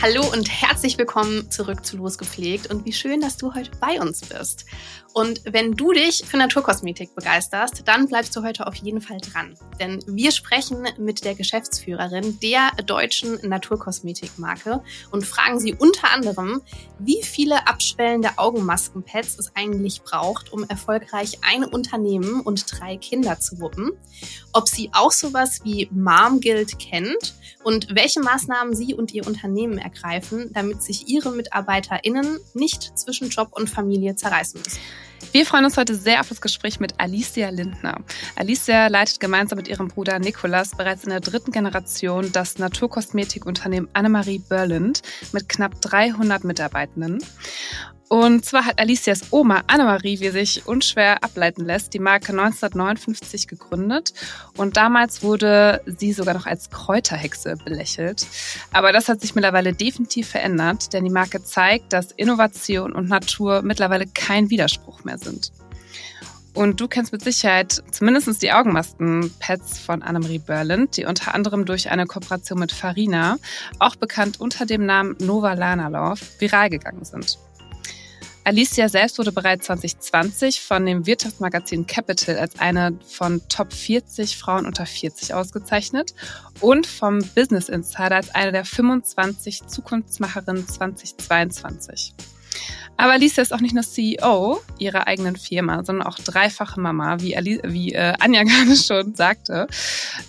Hallo und herzlich willkommen zurück zu Losgepflegt und wie schön, dass du heute bei uns bist. Und wenn du dich für Naturkosmetik begeisterst, dann bleibst du heute auf jeden Fall dran. Denn wir sprechen mit der Geschäftsführerin der deutschen Naturkosmetikmarke und fragen sie unter anderem, wie viele abschwellende Augenmaskenpads es eigentlich braucht, um erfolgreich ein Unternehmen und drei Kinder zu wuppen, ob sie auch sowas wie Mom Guild kennt und welche Maßnahmen sie und ihr Unternehmen ergreifen, damit sich ihre MitarbeiterInnen nicht zwischen Job und Familie zerreißen müssen. Wir freuen uns heute sehr auf das Gespräch mit Alicia Lindner. Alicia leitet gemeinsam mit ihrem Bruder Nikolas bereits in der dritten Generation das Naturkosmetikunternehmen Annemarie Berlind mit knapp 300 Mitarbeitenden. Und zwar hat Alicias Oma Annemarie, wie sich unschwer ableiten lässt, die Marke 1959 gegründet. Und damals wurde sie sogar noch als Kräuterhexe belächelt. Aber das hat sich mittlerweile definitiv verändert, denn die Marke zeigt, dass Innovation und Natur mittlerweile kein Widerspruch mehr sind. Und du kennst mit Sicherheit zumindest die Augenmasken-Pads von Annemarie Berlind, die unter anderem durch eine Kooperation mit Farina, auch bekannt unter dem Namen Nova Lana Love, viral gegangen sind. Alicia selbst wurde bereits 2020 von dem Wirtschaftsmagazin Capital als eine von Top 40 Frauen unter 40 ausgezeichnet und vom Business Insider als eine der 25 Zukunftsmacherinnen 2022. Aber Alicia ist auch nicht nur CEO ihrer eigenen Firma, sondern auch dreifache Mama, wie, Ali wie äh, Anja gerade schon sagte.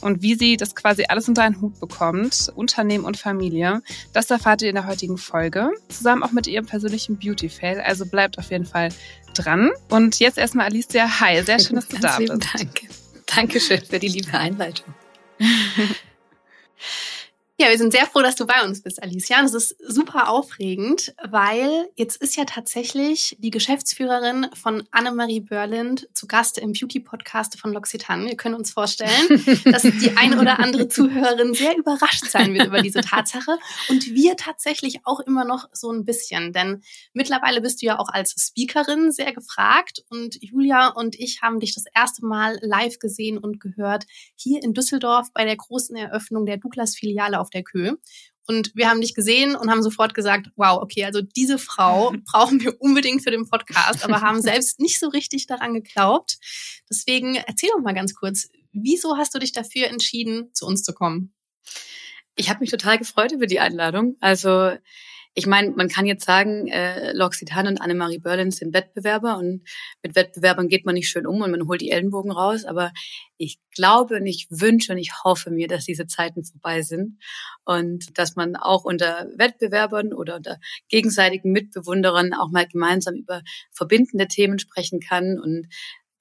Und wie sie das quasi alles unter einen Hut bekommt, Unternehmen und Familie, das erfahrt ihr in der heutigen Folge, zusammen auch mit ihrem persönlichen Beauty-Fail. Also bleibt auf jeden Fall dran. Und jetzt erstmal Alicia, hi, sehr schön, dass du da bist. Danke. Dankeschön für die liebe Einleitung. Ja, wir sind sehr froh, dass du bei uns bist, Alicia. Und es ist super aufregend, weil jetzt ist ja tatsächlich die Geschäftsführerin von Annemarie Berlind zu Gast im Beauty-Podcast von L'Occitane. Wir können uns vorstellen, dass die eine oder andere Zuhörerin sehr überrascht sein wird über diese Tatsache. Und wir tatsächlich auch immer noch so ein bisschen. Denn mittlerweile bist du ja auch als Speakerin sehr gefragt. Und Julia und ich haben dich das erste Mal live gesehen und gehört hier in Düsseldorf bei der großen Eröffnung der Douglas-Filiale auf der Kö. Und wir haben dich gesehen und haben sofort gesagt, wow, okay, also diese Frau brauchen wir unbedingt für den Podcast, aber haben selbst nicht so richtig daran geglaubt. Deswegen erzähl doch mal ganz kurz, wieso hast du dich dafür entschieden, zu uns zu kommen? Ich habe mich total gefreut über die Einladung. Also ich meine, man kann jetzt sagen, äh, L'Occitane und Annemarie Berlin sind Wettbewerber und mit Wettbewerbern geht man nicht schön um und man holt die Ellenbogen raus. Aber ich glaube und ich wünsche und ich hoffe mir, dass diese Zeiten vorbei sind und dass man auch unter Wettbewerbern oder unter gegenseitigen Mitbewunderern auch mal gemeinsam über verbindende Themen sprechen kann und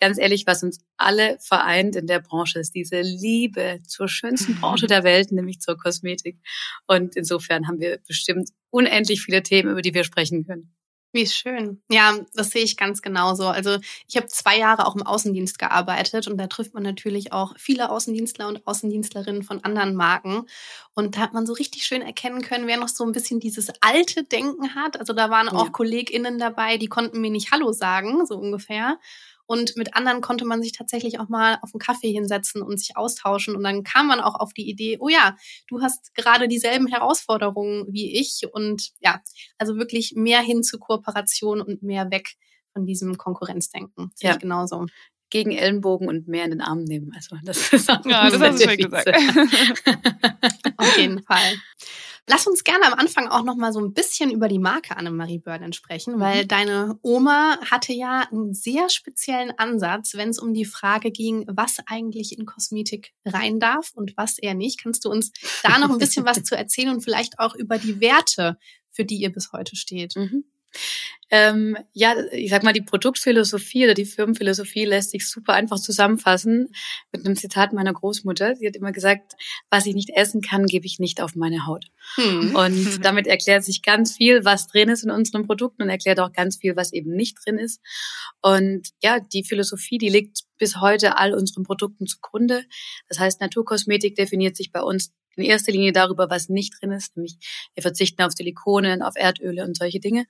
ganz ehrlich, was uns alle vereint in der Branche, ist diese Liebe zur schönsten Branche der Welt, nämlich zur Kosmetik. Und insofern haben wir bestimmt unendlich viele Themen, über die wir sprechen können. Wie schön. Ja, das sehe ich ganz genauso. Also ich habe zwei Jahre auch im Außendienst gearbeitet und da trifft man natürlich auch viele Außendienstler und Außendienstlerinnen von anderen Marken. Und da hat man so richtig schön erkennen können, wer noch so ein bisschen dieses alte Denken hat. Also da waren auch ja. KollegInnen dabei, die konnten mir nicht Hallo sagen, so ungefähr. Und mit anderen konnte man sich tatsächlich auch mal auf einen Kaffee hinsetzen und sich austauschen. Und dann kam man auch auf die Idee, oh ja, du hast gerade dieselben Herausforderungen wie ich. Und ja, also wirklich mehr hin zu Kooperation und mehr weg von diesem Konkurrenzdenken. Das ja, genauso gegen Ellenbogen und mehr in den Arm nehmen. Also das ist auch ja, das hast du schön gesagt. Auf jeden Fall. Lass uns gerne am Anfang auch noch mal so ein bisschen über die Marke Annemarie Berlin sprechen, mhm. weil deine Oma hatte ja einen sehr speziellen Ansatz, wenn es um die Frage ging, was eigentlich in Kosmetik rein darf und was eher nicht. Kannst du uns da noch ein bisschen was zu erzählen und vielleicht auch über die Werte, für die ihr bis heute steht? Mhm. Ähm, ja, ich sag mal, die Produktphilosophie oder die Firmenphilosophie lässt sich super einfach zusammenfassen mit einem Zitat meiner Großmutter. Sie hat immer gesagt, was ich nicht essen kann, gebe ich nicht auf meine Haut. Hm. Und damit erklärt sich ganz viel, was drin ist in unseren Produkten und erklärt auch ganz viel, was eben nicht drin ist. Und ja, die Philosophie, die liegt bis heute all unseren Produkten zugrunde. Das heißt, Naturkosmetik definiert sich bei uns in erster Linie darüber, was nicht drin ist, nämlich wir verzichten auf Silikonen, auf Erdöle und solche Dinge.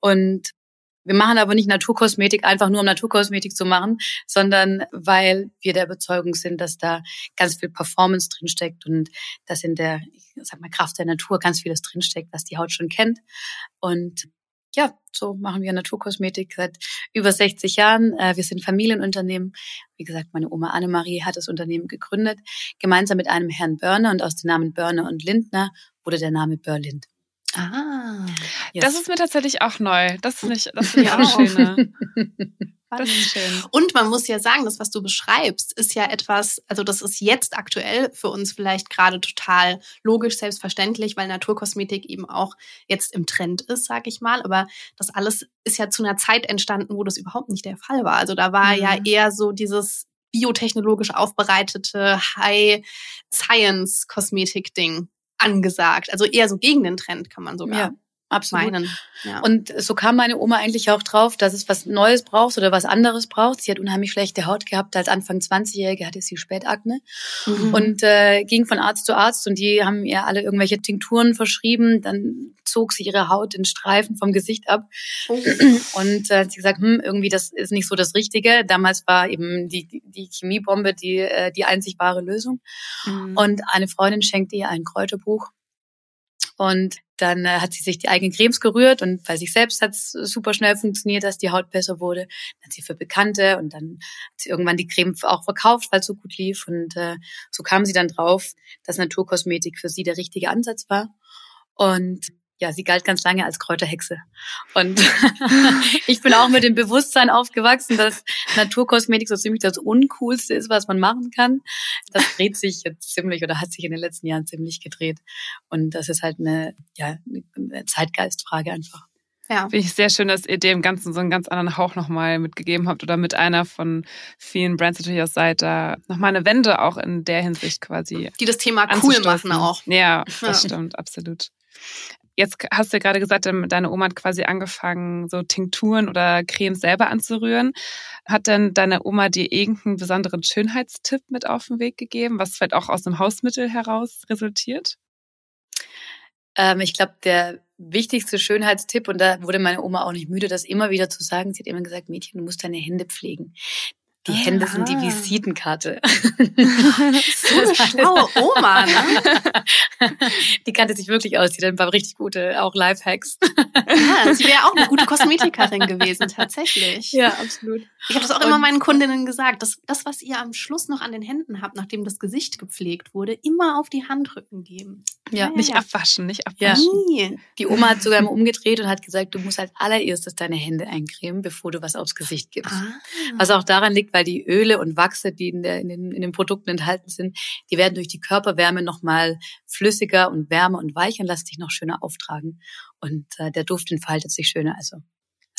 Und wir machen aber nicht Naturkosmetik einfach nur, um Naturkosmetik zu machen, sondern weil wir der Überzeugung sind, dass da ganz viel Performance drinsteckt und dass in der, ich sag mal, Kraft der Natur ganz vieles drinsteckt, was die Haut schon kennt. Und ja, so machen wir Naturkosmetik seit über 60 Jahren. Äh, wir sind Familienunternehmen. Wie gesagt, meine Oma Annemarie hat das Unternehmen gegründet, gemeinsam mit einem Herrn Börner und aus den Namen Börner und Lindner wurde der Name Börlind. Ah. Yes. Das ist mir tatsächlich auch neu. Das finde ich, das finde ich auch schön. Ist schön. Und man muss ja sagen, das, was du beschreibst, ist ja etwas, also das ist jetzt aktuell für uns vielleicht gerade total logisch, selbstverständlich, weil Naturkosmetik eben auch jetzt im Trend ist, sag ich mal. Aber das alles ist ja zu einer Zeit entstanden, wo das überhaupt nicht der Fall war. Also da war mhm. ja eher so dieses biotechnologisch aufbereitete High-Science-Kosmetik-Ding angesagt. Also eher so gegen den Trend, kann man sogar. Ja. Absolut. Meinen. Ja. Und so kam meine Oma eigentlich auch drauf, dass es was Neues braucht oder was anderes braucht. Sie hat unheimlich schlechte Haut gehabt. Als Anfang 20-Jährige hatte sie Spätakne mhm. und äh, ging von Arzt zu Arzt und die haben ihr alle irgendwelche Tinkturen verschrieben. Dann zog sie ihre Haut in Streifen vom Gesicht ab oh. und äh, hat sie gesagt, hm, irgendwie das ist nicht so das Richtige. Damals war eben die, die Chemiebombe die, äh, die einzig wahre Lösung. Mhm. Und eine Freundin schenkte ihr ein Kräuterbuch und dann äh, hat sie sich die eigenen Cremes gerührt und bei sich selbst hat es super schnell funktioniert, dass die Haut besser wurde. Dann hat sie für Bekannte und dann hat sie irgendwann die Creme auch verkauft, weil es so gut lief. Und äh, so kam sie dann drauf, dass Naturkosmetik für sie der richtige Ansatz war. Und ja, sie galt ganz lange als Kräuterhexe. Und ich bin auch mit dem Bewusstsein aufgewachsen, dass Naturkosmetik so ziemlich das Uncoolste ist, was man machen kann. Das dreht sich jetzt ziemlich oder hat sich in den letzten Jahren ziemlich gedreht. Und das ist halt eine, ja, eine Zeitgeistfrage einfach. Ja. Finde ich sehr schön, dass ihr dem Ganzen so einen ganz anderen Hauch nochmal mitgegeben habt oder mit einer von vielen Brands natürlich aus seid, da nochmal eine Wende auch in der Hinsicht quasi. Die das Thema cool machen auch. Ja, das ja. stimmt, absolut. Jetzt hast du ja gerade gesagt, deine Oma hat quasi angefangen, so Tinkturen oder Cremes selber anzurühren. Hat denn deine Oma dir irgendeinen besonderen Schönheitstipp mit auf den Weg gegeben, was vielleicht auch aus einem Hausmittel heraus resultiert? Ähm, ich glaube, der wichtigste Schönheitstipp, und da wurde meine Oma auch nicht müde, das immer wieder zu sagen, sie hat immer gesagt, Mädchen, du musst deine Hände pflegen. Die. Hände sind die Visitenkarte. so schlaue Oma, ne? Die kannte sich wirklich aus. Die hat ein paar richtig gute, auch Lifehacks. Ja, sie wäre auch eine gute Kosmetikerin gewesen, tatsächlich. Ja, absolut. Ich habe das auch immer meinen Kundinnen gesagt, dass das, was ihr am Schluss noch an den Händen habt, nachdem das Gesicht gepflegt wurde, immer auf die Handrücken geben. Ja, ja nicht abwaschen, nicht abwaschen. Ja. Die Oma hat sogar mal umgedreht und hat gesagt, du musst als allererstes deine Hände eincremen, bevor du was aufs Gesicht gibst. Ah. Was auch daran liegt, weil die Öle und Wachse, die in, der, in, den, in den Produkten enthalten sind, die werden durch die Körperwärme nochmal flüssiger und wärmer und weicher und lassen sich noch schöner auftragen. Und äh, der Duft entfaltet sich schöner. Also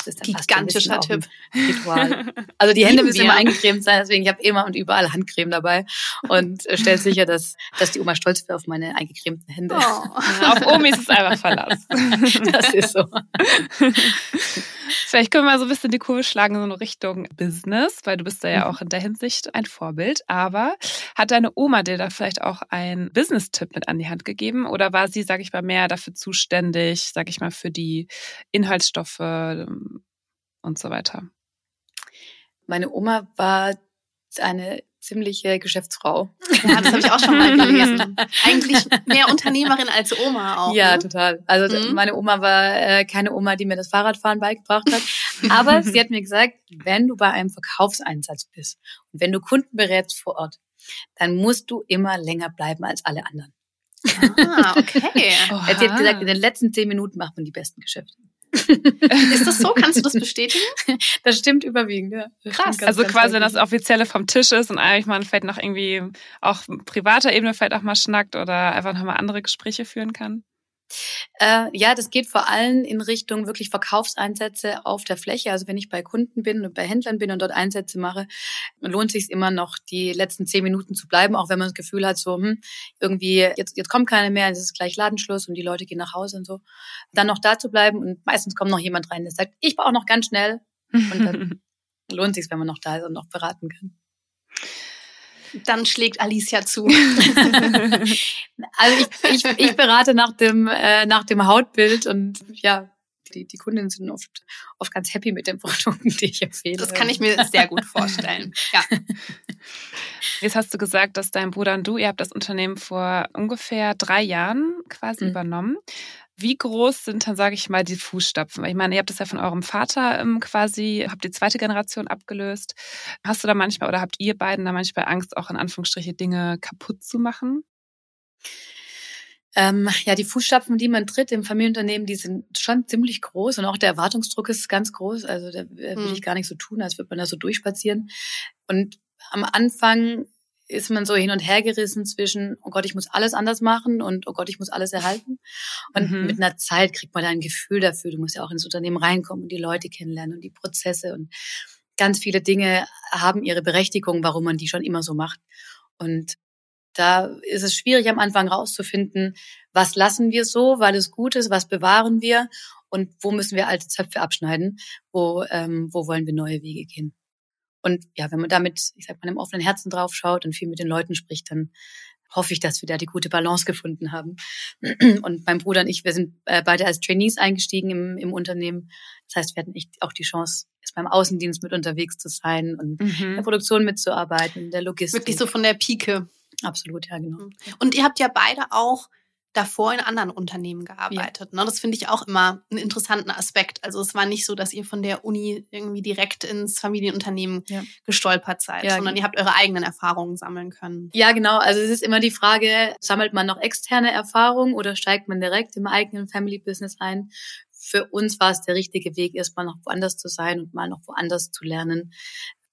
das ist Gigantischer Tipp. Ritual. Also die Hände müssen immer eingecremt sein, deswegen ich habe immer und überall Handcreme dabei und äh, stelle sicher, dass, dass die Oma stolz wird auf meine eingecremten Hände. Oh. auf Omi ist es einfach Verlass. das ist so. Vielleicht können wir mal so ein bisschen die Kurve schlagen in so eine Richtung Business, weil du bist da ja mhm. auch in der Hinsicht ein Vorbild. Aber hat deine Oma dir da vielleicht auch einen Business-Tipp mit an die Hand gegeben? Oder war sie, sage ich mal, mehr dafür zuständig, sage ich mal, für die Inhaltsstoffe ähm, und so weiter? Meine Oma war eine ziemliche Geschäftsfrau. Ja, das habe ich auch schon mal gelesen. Eigentlich mehr Unternehmerin als Oma auch. Ja, ne? total. Also mhm. meine Oma war äh, keine Oma, die mir das Fahrradfahren beigebracht hat. Aber sie hat mir gesagt, wenn du bei einem Verkaufseinsatz bist und wenn du Kunden berätst vor Ort, dann musst du immer länger bleiben als alle anderen. Ah, okay. Sie hat gesagt, in den letzten zehn Minuten macht man die besten Geschäfte. Ist das so? Kannst du das bestätigen? Das stimmt überwiegend, ja. Krass. Also quasi, wenn das Offizielle vom Tisch ist und eigentlich man vielleicht noch irgendwie auch privater Ebene vielleicht auch mal schnackt oder einfach nochmal andere Gespräche führen kann? Äh, ja, das geht vor allem in Richtung wirklich Verkaufseinsätze auf der Fläche. Also wenn ich bei Kunden bin und bei Händlern bin und dort Einsätze mache, lohnt sich immer noch, die letzten zehn Minuten zu bleiben, auch wenn man das Gefühl hat, so hm, irgendwie jetzt jetzt kommt keiner mehr, es ist gleich Ladenschluss und die Leute gehen nach Hause und so. Dann noch da zu bleiben und meistens kommt noch jemand rein, der sagt, ich brauche noch ganz schnell und dann lohnt sich, wenn man noch da ist und noch beraten kann. Dann schlägt Alicia zu. also ich, ich, ich berate nach dem, äh, nach dem Hautbild und ja, die, die Kundinnen sind oft, oft ganz happy mit den Produkten, die ich empfehle. Das kann ich mir sehr gut vorstellen. Ja. Jetzt hast du gesagt, dass dein Bruder und du, ihr habt das Unternehmen vor ungefähr drei Jahren quasi mhm. übernommen. Wie groß sind dann, sage ich mal, die Fußstapfen? Ich meine, ihr habt das ja von eurem Vater ähm, quasi, habt die zweite Generation abgelöst. Hast du da manchmal oder habt ihr beiden da manchmal Angst, auch in Anführungsstriche Dinge kaputt zu machen? Ähm, ja, die Fußstapfen, die man tritt im Familienunternehmen, die sind schon ziemlich groß und auch der Erwartungsdruck ist ganz groß. Also da äh, will ich hm. gar nicht so tun, als würde man da so durchspazieren. Und am Anfang ist man so hin und her gerissen zwischen, oh Gott, ich muss alles anders machen und oh Gott, ich muss alles erhalten. Und mhm. mit einer Zeit kriegt man da ein Gefühl dafür. Du musst ja auch ins Unternehmen reinkommen und die Leute kennenlernen und die Prozesse und ganz viele Dinge haben ihre Berechtigung, warum man die schon immer so macht. Und da ist es schwierig am Anfang rauszufinden, was lassen wir so, weil es gut ist, was bewahren wir und wo müssen wir alte Zöpfe abschneiden, wo, ähm, wo wollen wir neue Wege gehen. Und ja, wenn man damit, ich sag mal, im offenen Herzen drauf schaut und viel mit den Leuten spricht, dann hoffe ich, dass wir da die gute Balance gefunden haben. Und mein Bruder und ich, wir sind äh, beide als Trainees eingestiegen im, im Unternehmen. Das heißt, wir hatten echt auch die Chance, jetzt beim Außendienst mit unterwegs zu sein und mhm. in der Produktion mitzuarbeiten, in der Logistik. Wirklich so von der Pike. Absolut, ja, genau. Und ihr habt ja beide auch davor in anderen Unternehmen gearbeitet. Ja. Ne? Das finde ich auch immer einen interessanten Aspekt. Also es war nicht so, dass ihr von der Uni irgendwie direkt ins Familienunternehmen ja. gestolpert seid, ja, sondern genau. ihr habt eure eigenen Erfahrungen sammeln können. Ja, genau. Also es ist immer die Frage, sammelt man noch externe Erfahrungen oder steigt man direkt im eigenen Family Business ein? Für uns war es der richtige Weg, erstmal noch woanders zu sein und mal noch woanders zu lernen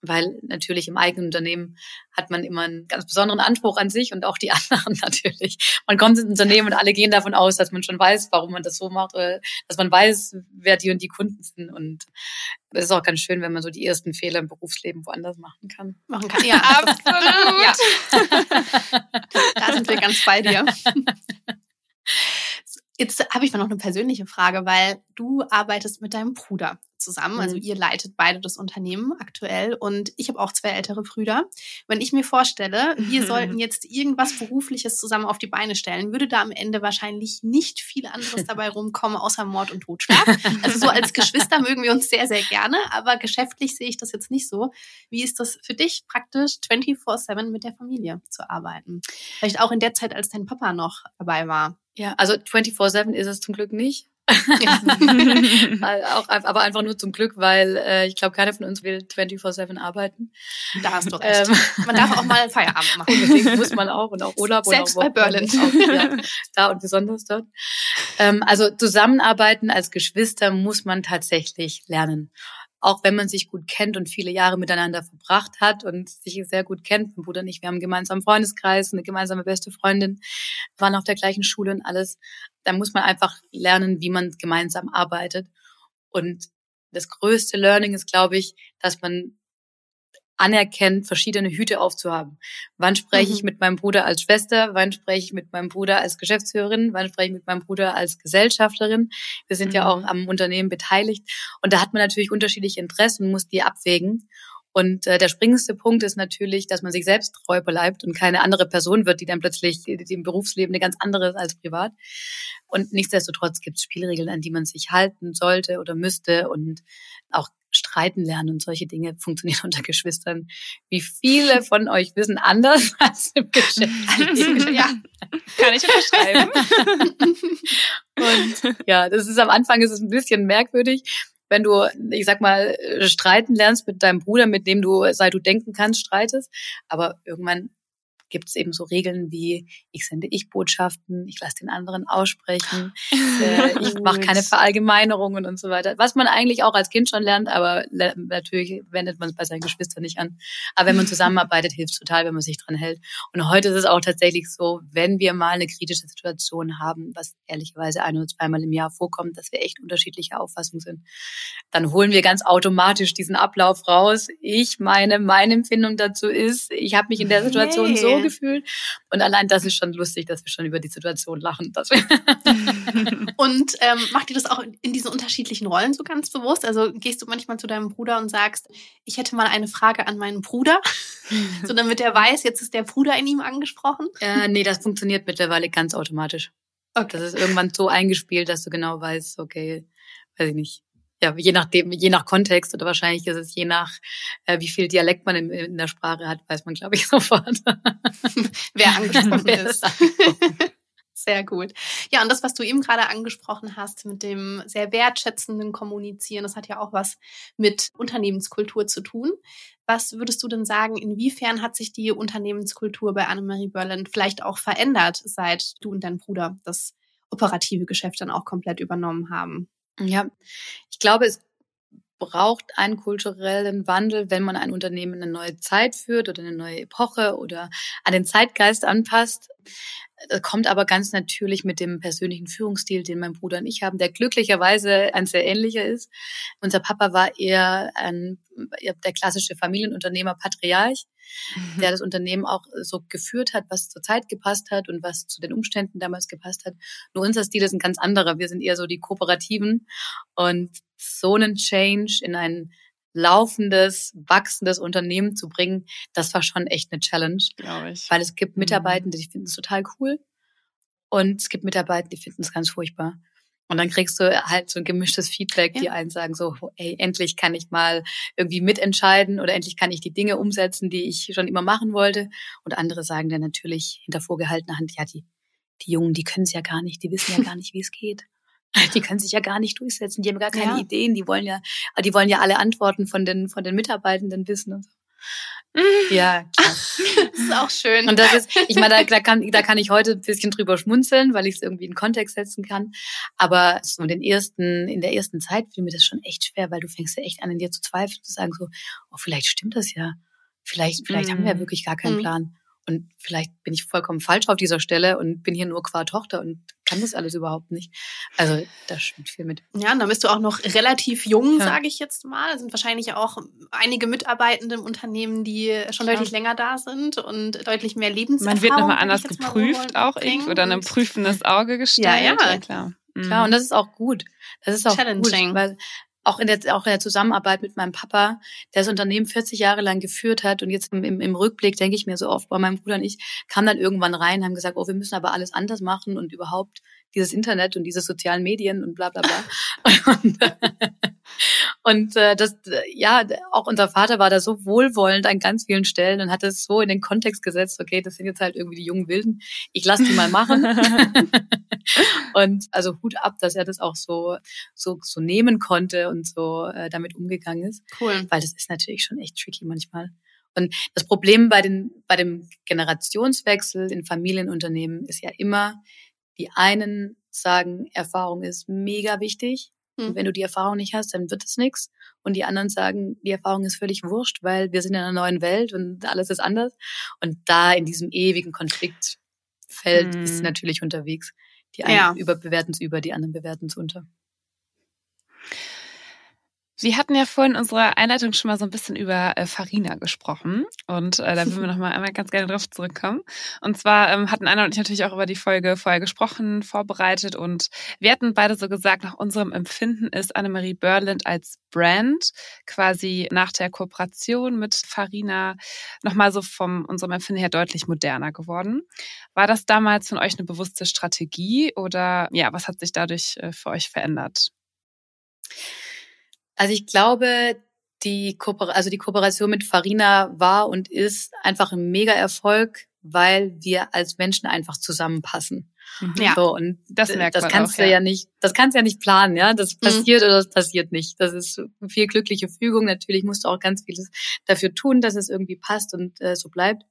weil natürlich im eigenen Unternehmen hat man immer einen ganz besonderen Anspruch an sich und auch die anderen natürlich. Man kommt ins Unternehmen und alle gehen davon aus, dass man schon weiß, warum man das so macht, oder dass man weiß, wer die und die Kunden sind. Und es ist auch ganz schön, wenn man so die ersten Fehler im Berufsleben woanders machen kann. Machen kann, ja, absolut. ja. Da sind wir ganz bei dir. Jetzt habe ich mal noch eine persönliche Frage, weil du arbeitest mit deinem Bruder zusammen. Also mhm. ihr leitet beide das Unternehmen aktuell und ich habe auch zwei ältere Brüder. Wenn ich mir vorstelle, wir sollten jetzt irgendwas Berufliches zusammen auf die Beine stellen, würde da am Ende wahrscheinlich nicht viel anderes dabei rumkommen, außer Mord und Totschlag. Also so als Geschwister mögen wir uns sehr, sehr gerne, aber geschäftlich sehe ich das jetzt nicht so. Wie ist das für dich praktisch 24-7 mit der Familie zu arbeiten? Vielleicht auch in der Zeit, als dein Papa noch dabei war. Ja, also 24-7 ist es zum Glück nicht. Auch, aber einfach nur zum Glück, weil äh, ich glaube, keiner von uns will 24-7 arbeiten. Da hast du recht. Ähm, man darf auch mal Feierabend machen. deswegen muss man auch und auch Urlaub Selbst und auch bei Berlin. Auch, ja, da und besonders dort. Ähm, also zusammenarbeiten als Geschwister muss man tatsächlich lernen auch wenn man sich gut kennt und viele Jahre miteinander verbracht hat und sich sehr gut kennt, mein Bruder und ich, wir haben einen gemeinsamen Freundeskreis, eine gemeinsame beste Freundin, waren auf der gleichen Schule und alles, da muss man einfach lernen, wie man gemeinsam arbeitet. Und das größte Learning ist, glaube ich, dass man anerkennt, verschiedene Hüte aufzuhaben. Wann spreche mhm. ich mit meinem Bruder als Schwester? Wann spreche ich mit meinem Bruder als Geschäftsführerin? Wann spreche ich mit meinem Bruder als Gesellschafterin? Wir sind mhm. ja auch am Unternehmen beteiligt. Und da hat man natürlich unterschiedliche Interessen, muss die abwägen. Und äh, der springendste Punkt ist natürlich, dass man sich selbst treu bleibt und keine andere Person wird, die dann plötzlich im Berufsleben eine ganz andere ist als privat. Und nichtsdestotrotz gibt es Spielregeln, an die man sich halten sollte oder müsste und auch streiten lernen und solche Dinge funktionieren unter Geschwistern, wie viele von euch wissen, anders als im Geschäft. ja, kann ich unterschreiben. und ja, das ist am Anfang ist es ein bisschen merkwürdig, wenn du, ich sag mal, streiten lernst mit deinem Bruder, mit dem du, seit du denken kannst, streitest. Aber irgendwann gibt es eben so Regeln wie, ich sende Ich-Botschaften, ich lasse den anderen aussprechen, äh, ich mache keine Verallgemeinerungen und so weiter. Was man eigentlich auch als Kind schon lernt, aber natürlich wendet man es bei seinen Geschwistern nicht an. Aber wenn man zusammenarbeitet, hilft es total, wenn man sich dran hält. Und heute ist es auch tatsächlich so, wenn wir mal eine kritische Situation haben, was ehrlicherweise ein oder zweimal im Jahr vorkommt, dass wir echt unterschiedliche Auffassungen sind, dann holen wir ganz automatisch diesen Ablauf raus. Ich meine, meine Empfindung dazu ist, ich habe mich in der Situation hey. so gefühlt. Und allein das ist schon lustig, dass wir schon über die Situation lachen. und ähm, macht ihr das auch in diesen unterschiedlichen Rollen so ganz bewusst? Also gehst du manchmal zu deinem Bruder und sagst, ich hätte mal eine Frage an meinen Bruder, so damit er weiß, jetzt ist der Bruder in ihm angesprochen? Äh, nee, das funktioniert mittlerweile ganz automatisch. Okay. Das ist irgendwann so eingespielt, dass du genau weißt, okay, weiß ich nicht, ja, je nachdem, je nach Kontext oder wahrscheinlich ist es je nach, äh, wie viel Dialekt man in, in der Sprache hat, weiß man, glaube ich, sofort. Wer angesprochen ist. Sehr gut. Ja, und das, was du eben gerade angesprochen hast mit dem sehr wertschätzenden Kommunizieren, das hat ja auch was mit Unternehmenskultur zu tun. Was würdest du denn sagen, inwiefern hat sich die Unternehmenskultur bei Annemarie Berland vielleicht auch verändert, seit du und dein Bruder das operative Geschäft dann auch komplett übernommen haben? Ja, ich glaube, es braucht einen kulturellen Wandel, wenn man ein Unternehmen in eine neue Zeit führt oder eine neue Epoche oder an den Zeitgeist anpasst. Das kommt aber ganz natürlich mit dem persönlichen Führungsstil, den mein Bruder und ich haben, der glücklicherweise ein sehr ähnlicher ist. Unser Papa war eher ein, der klassische Familienunternehmer, Patriarch, mhm. der das Unternehmen auch so geführt hat, was zur Zeit gepasst hat und was zu den Umständen damals gepasst hat. Nur unser Stil ist ein ganz anderer. Wir sind eher so die Kooperativen und so einen Change in ein laufendes, wachsendes Unternehmen zu bringen, das war schon echt eine Challenge. Glaube ich. Weil es gibt mhm. Mitarbeitende, die finden es total cool. Und es gibt Mitarbeitende, die finden es ganz furchtbar. Und dann kriegst du halt so ein gemischtes Feedback, die einen sagen so, ey, endlich kann ich mal irgendwie mitentscheiden oder endlich kann ich die Dinge umsetzen, die ich schon immer machen wollte. Und andere sagen dann natürlich hinter vorgehaltener Hand, ja, die, die Jungen, die können es ja gar nicht, die wissen ja gar nicht, wie es geht. Die können sich ja gar nicht durchsetzen, die haben gar keine ja. Ideen, die wollen ja, die wollen ja alle Antworten von den, von den Mitarbeitenden wissen und so. Ja, klar. das ist auch schön. Und das ist, ich meine, da, da, kann, da kann ich heute ein bisschen drüber schmunzeln, weil ich es irgendwie in Kontext setzen kann. Aber so in den ersten, in der ersten Zeit fiel mir das schon echt schwer, weil du fängst ja echt an, in dir zu zweifeln, zu sagen so, oh, vielleicht stimmt das ja. Vielleicht, vielleicht mm. haben wir ja mhm. wirklich gar keinen mm. Plan. Und vielleicht bin ich vollkommen falsch auf dieser Stelle und bin hier nur qua Tochter und kann das alles überhaupt nicht. Also da schwingt viel mit. Ja, und dann bist du auch noch relativ jung, ja. sage ich jetzt mal. Es sind wahrscheinlich auch einige Mitarbeitende im Unternehmen, die schon Klar. deutlich länger da sind und deutlich mehr Lebenserfahrung. Man wird nochmal anders geprüft auch irgendwie oder ein prüfendes Auge gestellt. Ja, ja. ja klar. Klar, und das ist auch gut. Das ist auch Challenging. gut, weil auch in der, auch in der Zusammenarbeit mit meinem Papa, der das Unternehmen 40 Jahre lang geführt hat. Und jetzt im, im Rückblick denke ich mir so oft, bei meinem Bruder und ich kamen dann irgendwann rein, haben gesagt, oh, wir müssen aber alles anders machen und überhaupt dieses Internet und diese sozialen Medien und bla bla bla. und, und äh, das, ja, auch unser Vater war da so wohlwollend an ganz vielen Stellen und hat es so in den Kontext gesetzt, okay, das sind jetzt halt irgendwie die jungen Wilden, ich lasse die mal machen. und also Hut ab, dass er das auch so, so, so nehmen konnte und so äh, damit umgegangen ist. Cool. Weil das ist natürlich schon echt tricky manchmal. Und das Problem bei, den, bei dem Generationswechsel in Familienunternehmen ist ja immer, die einen sagen, Erfahrung ist mega wichtig. Und hm. wenn du die Erfahrung nicht hast, dann wird es nichts. Und die anderen sagen, die Erfahrung ist völlig wurscht, weil wir sind in einer neuen Welt und alles ist anders. Und da in diesem ewigen Konfliktfeld hm. ist sie natürlich unterwegs. Die einen ja. überbewerten es über, die anderen bewerten es unter. Wir hatten ja vorhin in unserer Einleitung schon mal so ein bisschen über äh, Farina gesprochen und äh, da würden wir noch mal einmal ganz gerne drauf zurückkommen. Und zwar ähm, hatten Anna und ich natürlich auch über die Folge vorher gesprochen, vorbereitet und wir hatten beide so gesagt, nach unserem Empfinden ist Annemarie Berland als Brand quasi nach der Kooperation mit Farina nochmal so vom unserem Empfinden her deutlich moderner geworden. War das damals von euch eine bewusste Strategie oder ja, was hat sich dadurch äh, für euch verändert? Also ich glaube, die, Kooper also die Kooperation mit Farina war und ist einfach ein Mega-Erfolg, weil wir als Menschen einfach zusammenpassen. Mhm. Ja, so, und das merkt das man kannst auch, du ja. ja. nicht, das kannst du ja nicht planen, ja. Das mhm. passiert mhm. oder das passiert nicht. Das ist viel glückliche Fügung. Natürlich musst du auch ganz vieles dafür tun, dass es irgendwie passt und äh, so bleibt.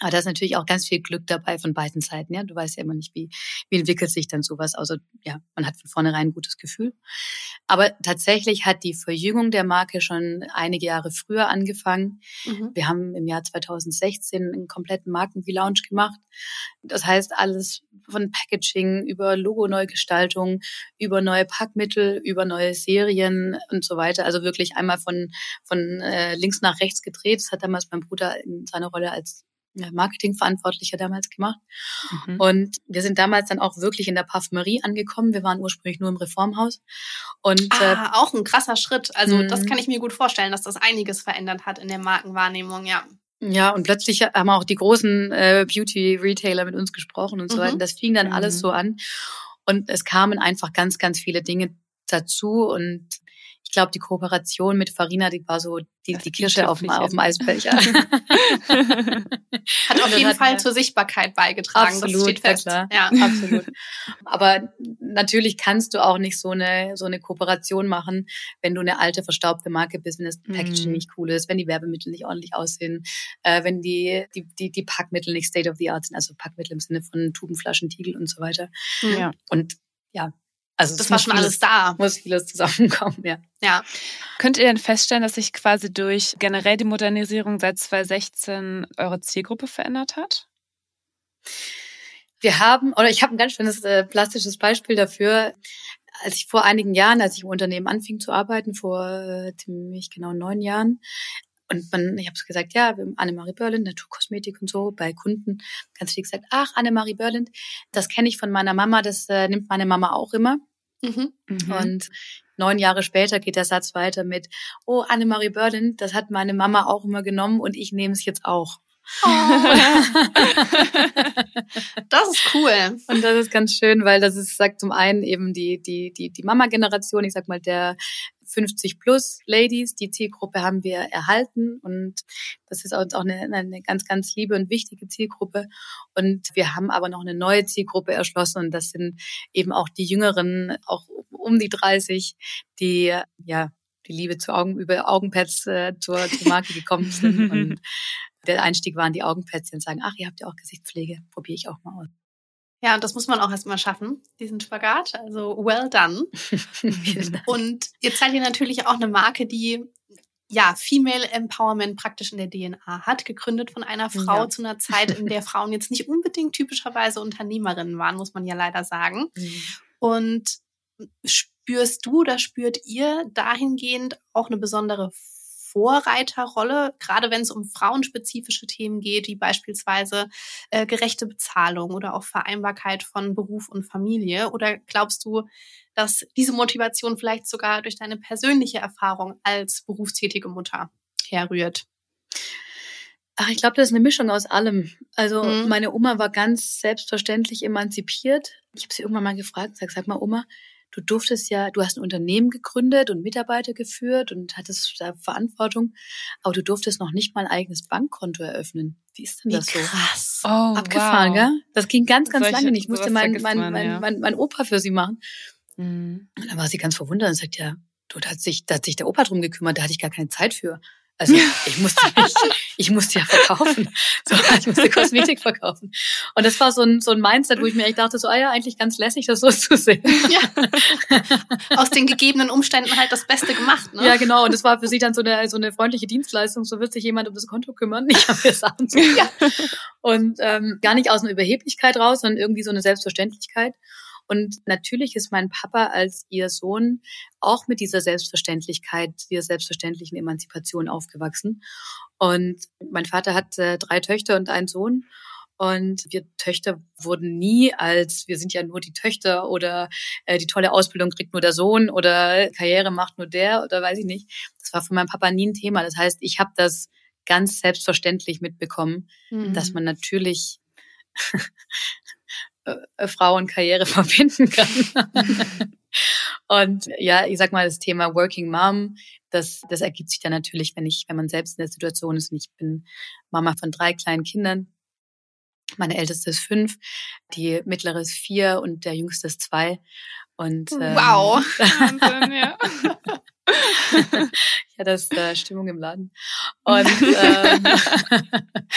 Aber da ist natürlich auch ganz viel Glück dabei von beiden Seiten. Ja, du weißt ja immer nicht, wie, wie entwickelt sich dann sowas. Also ja, man hat von vornherein ein gutes Gefühl. Aber tatsächlich hat die Verjüngung der Marke schon einige Jahre früher angefangen. Mhm. Wir haben im Jahr 2016 einen kompletten Marken-Relaunch gemacht. Das heißt, alles von Packaging über Logo-Neugestaltung, über neue Packmittel, über neue Serien und so weiter. Also wirklich einmal von, von äh, links nach rechts gedreht. Das hat damals mein Bruder in seiner Rolle als Marketingverantwortlicher damals gemacht. Mhm. Und wir sind damals dann auch wirklich in der Parfümerie angekommen. Wir waren ursprünglich nur im Reformhaus. Und ah, äh, auch ein krasser Schritt. Also das mhm. kann ich mir gut vorstellen, dass das einiges verändert hat in der Markenwahrnehmung, ja. Ja, und plötzlich haben auch die großen äh, Beauty-Retailer mit uns gesprochen und so weiter. Mhm. Das fing dann alles mhm. so an. Und es kamen einfach ganz, ganz viele Dinge dazu. Und glaube, die Kooperation mit Farina, die war so die, die Kirsche auf dem, auf dem Eisbecher. Hat auf jeden Fall zur Sichtbarkeit beigetragen. Absolut, das steht fest. Klar. Ja, absolut. Aber natürlich kannst du auch nicht so eine, so eine Kooperation machen, wenn du eine alte, verstaubte Marke bist, wenn das Packaging mm. nicht cool ist, wenn die Werbemittel nicht ordentlich aussehen, äh, wenn die, die, die, die Packmittel nicht state of the art sind, also Packmittel im Sinne von Tubenflaschen, Tiegel und so weiter. Ja. Und ja, also das war schon alles da. Muss vieles zusammenkommen, ja. Ja. Könnt ihr denn feststellen, dass sich quasi durch generell die Modernisierung seit 2016 eure Zielgruppe verändert hat? Wir haben, oder ich habe ein ganz schönes äh, plastisches Beispiel dafür. Als ich vor einigen Jahren, als ich im Unternehmen anfing zu arbeiten, vor äh, ziemlich genau neun Jahren, und man, ich habe es gesagt, ja, wir haben Annemarie Berlind, Naturkosmetik und so, bei Kunden ganz viel gesagt, ach, Annemarie Berlind, das kenne ich von meiner Mama, das äh, nimmt meine Mama auch immer. Mhm. mhm. Und neun Jahre später geht der Satz weiter mit, oh, Annemarie Berlind, das hat meine Mama auch immer genommen und ich nehme es jetzt auch. Oh. das ist cool. Und das ist ganz schön, weil das ist, sagt zum einen eben die, die, die, die Mama-Generation, ich sag mal, der 50 plus Ladies. Die Zielgruppe haben wir erhalten und das ist uns auch eine, eine ganz, ganz liebe und wichtige Zielgruppe. Und wir haben aber noch eine neue Zielgruppe erschlossen und das sind eben auch die Jüngeren, auch um die 30, die ja die Liebe zu Augen über Augenpads äh, zur, zur Marke gekommen sind und der Einstieg waren die Augenpads, die sagen, ach, ihr habt ja auch Gesichtspflege, probiere ich auch mal aus. Ja, und das muss man auch erstmal schaffen, diesen Spagat. Also well done. und jetzt seid ihr natürlich auch eine Marke, die ja, Female Empowerment praktisch in der DNA hat, gegründet von einer Frau ja. zu einer Zeit, in der Frauen jetzt nicht unbedingt typischerweise Unternehmerinnen waren, muss man ja leider sagen. Mhm. Und spürst du oder spürt ihr dahingehend auch eine besondere Vorreiterrolle, gerade wenn es um frauenspezifische Themen geht, wie beispielsweise äh, gerechte Bezahlung oder auch Vereinbarkeit von Beruf und Familie? Oder glaubst du, dass diese Motivation vielleicht sogar durch deine persönliche Erfahrung als berufstätige Mutter herrührt? Ach, ich glaube, das ist eine Mischung aus allem. Also mhm. meine Oma war ganz selbstverständlich emanzipiert. Ich habe sie irgendwann mal gefragt, sag, sag mal, Oma, du durftest ja, du hast ein Unternehmen gegründet und Mitarbeiter geführt und hattest da Verantwortung, aber du durftest noch nicht mal ein eigenes Bankkonto eröffnen. Wie ist denn das Wie krass. so? Oh, Abgefahren, wow. gell? Das ging ganz, ganz Solche, lange nicht. Ich musste mein, mein, man, mein, ja. mein, mein, Opa für sie machen. Mhm. Und dann war sie ganz verwundert und sagt, ja, du, da hat sich, da hat sich der Opa drum gekümmert, da hatte ich gar keine Zeit für. Also ich musste mich, ich musste ja verkaufen. So, ich musste Kosmetik verkaufen. Und das war so ein, so ein Mindset, wo ich mir eigentlich dachte, so, ah ja, eigentlich ganz lässig, das so zu sehen. Ja. Aus den gegebenen Umständen halt das Beste gemacht, ne? Ja, genau. Und das war für sie dann so eine, so eine freundliche Dienstleistung. So wird sich jemand um das Konto kümmern. Ich habe mir Sachen zu. Ja. Und ähm, gar nicht aus einer Überheblichkeit raus, sondern irgendwie so eine Selbstverständlichkeit. Und natürlich ist mein Papa als ihr Sohn auch mit dieser Selbstverständlichkeit, dieser selbstverständlichen Emanzipation aufgewachsen. Und mein Vater hat äh, drei Töchter und einen Sohn. Und wir Töchter wurden nie als, wir sind ja nur die Töchter oder äh, die tolle Ausbildung kriegt nur der Sohn oder Karriere macht nur der oder weiß ich nicht. Das war von meinem Papa nie ein Thema. Das heißt, ich habe das ganz selbstverständlich mitbekommen, mhm. dass man natürlich äh, äh, Frauenkarriere verbinden kann. und ja, ich sag mal, das Thema Working Mom, das, das ergibt sich dann natürlich, wenn ich, wenn man selbst in der Situation ist und ich bin Mama von drei kleinen Kindern. Meine älteste ist fünf, die mittlere ist vier und der jüngste ist zwei. Und ähm, wow, Wahnsinn, ja. ja, das ist äh, Stimmung im Laden. Und ähm,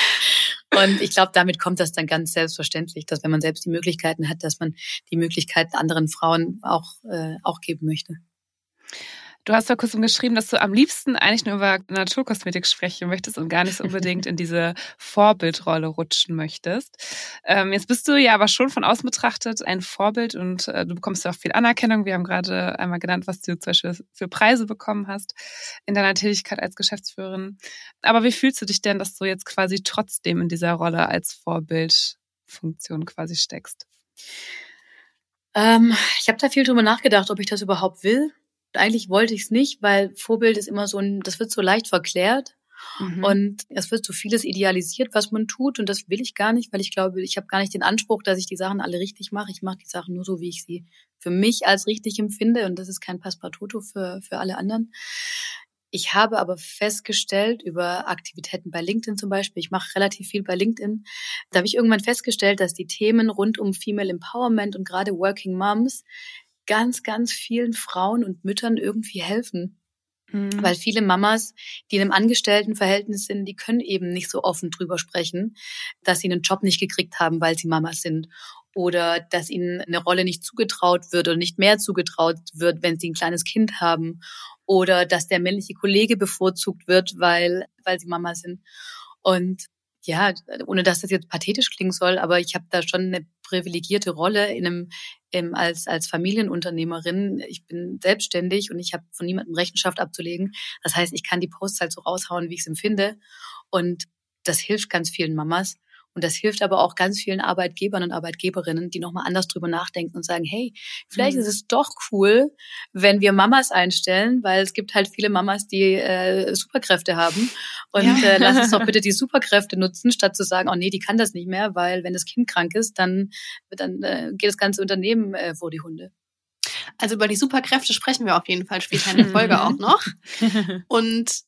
Und ich glaube, damit kommt das dann ganz selbstverständlich, dass wenn man selbst die Möglichkeiten hat, dass man die Möglichkeiten anderen Frauen auch, äh, auch geben möchte. Du hast ja kurz geschrieben, dass du am liebsten eigentlich nur über Naturkosmetik sprechen möchtest und gar nicht unbedingt in diese Vorbildrolle rutschen möchtest. Ähm, jetzt bist du ja aber schon von außen betrachtet ein Vorbild und äh, du bekommst ja auch viel Anerkennung. Wir haben gerade einmal genannt, was du zum Beispiel für Preise bekommen hast in deiner Tätigkeit als Geschäftsführerin. Aber wie fühlst du dich denn, dass du jetzt quasi trotzdem in dieser Rolle als Vorbildfunktion quasi steckst? Ähm, ich habe da viel drüber nachgedacht, ob ich das überhaupt will eigentlich wollte ich es nicht, weil Vorbild ist immer so ein, das wird so leicht verklärt. Mhm. Und es wird so vieles idealisiert, was man tut. Und das will ich gar nicht, weil ich glaube, ich habe gar nicht den Anspruch, dass ich die Sachen alle richtig mache. Ich mache die Sachen nur so, wie ich sie für mich als richtig empfinde. Und das ist kein Passepartout für, für alle anderen. Ich habe aber festgestellt über Aktivitäten bei LinkedIn zum Beispiel, ich mache relativ viel bei LinkedIn, da habe ich irgendwann festgestellt, dass die Themen rund um Female Empowerment und gerade Working Moms ganz, ganz vielen Frauen und Müttern irgendwie helfen. Mhm. Weil viele Mamas, die in einem Angestelltenverhältnis sind, die können eben nicht so offen drüber sprechen, dass sie einen Job nicht gekriegt haben, weil sie Mamas sind. Oder dass ihnen eine Rolle nicht zugetraut wird oder nicht mehr zugetraut wird, wenn sie ein kleines Kind haben. Oder dass der männliche Kollege bevorzugt wird, weil, weil sie Mama sind. Und ja, ohne dass das jetzt pathetisch klingen soll, aber ich habe da schon eine privilegierte Rolle in einem, im, als, als Familienunternehmerin. Ich bin selbstständig und ich habe von niemandem Rechenschaft abzulegen. Das heißt, ich kann die Posts halt so raushauen, wie ich es empfinde. Und das hilft ganz vielen Mamas. Und das hilft aber auch ganz vielen Arbeitgebern und Arbeitgeberinnen, die nochmal anders drüber nachdenken und sagen, hey, vielleicht mhm. ist es doch cool, wenn wir Mamas einstellen, weil es gibt halt viele Mamas, die äh, Superkräfte haben. Und ja. äh, lass uns doch bitte die Superkräfte nutzen, statt zu sagen, oh nee, die kann das nicht mehr, weil wenn das Kind krank ist, dann, dann äh, geht das ganze Unternehmen äh, vor die Hunde. Also über die Superkräfte sprechen wir auf jeden Fall später in der Folge auch noch. Und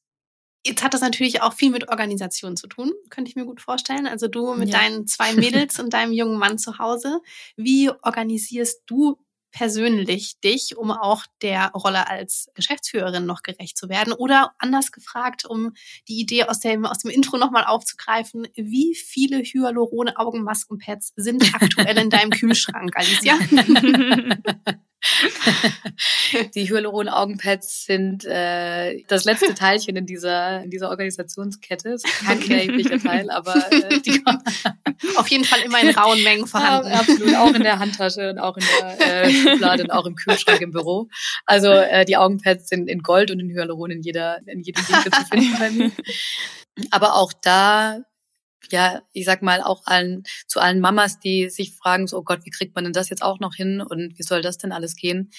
Jetzt hat das natürlich auch viel mit Organisation zu tun, könnte ich mir gut vorstellen. Also du mit ja. deinen zwei Mädels und deinem jungen Mann zu Hause. Wie organisierst du persönlich dich, um auch der Rolle als Geschäftsführerin noch gerecht zu werden? Oder anders gefragt, um die Idee aus dem, aus dem Intro nochmal aufzugreifen, wie viele Hyaluron-Augenmaskenpads sind aktuell in deinem Kühlschrank, Alicia? die Hyaluron-Augenpads sind äh, das letzte Teilchen in dieser, in dieser Organisationskette. Das ist kein unerheblicher Teil, aber äh, die auf jeden Fall immer in rauen Mengen vorhanden. Ja, absolut, auch in der Handtasche und auch in der äh, Schublade und auch im Kühlschrank im Büro. Also äh, die Augenpads sind in Gold und in Hyaluron in jeder in jedem Winkel zu finden bei mir. Aber auch da ja, ich sag mal, auch allen, zu allen Mamas, die sich fragen, so, oh Gott, wie kriegt man denn das jetzt auch noch hin und wie soll das denn alles gehen?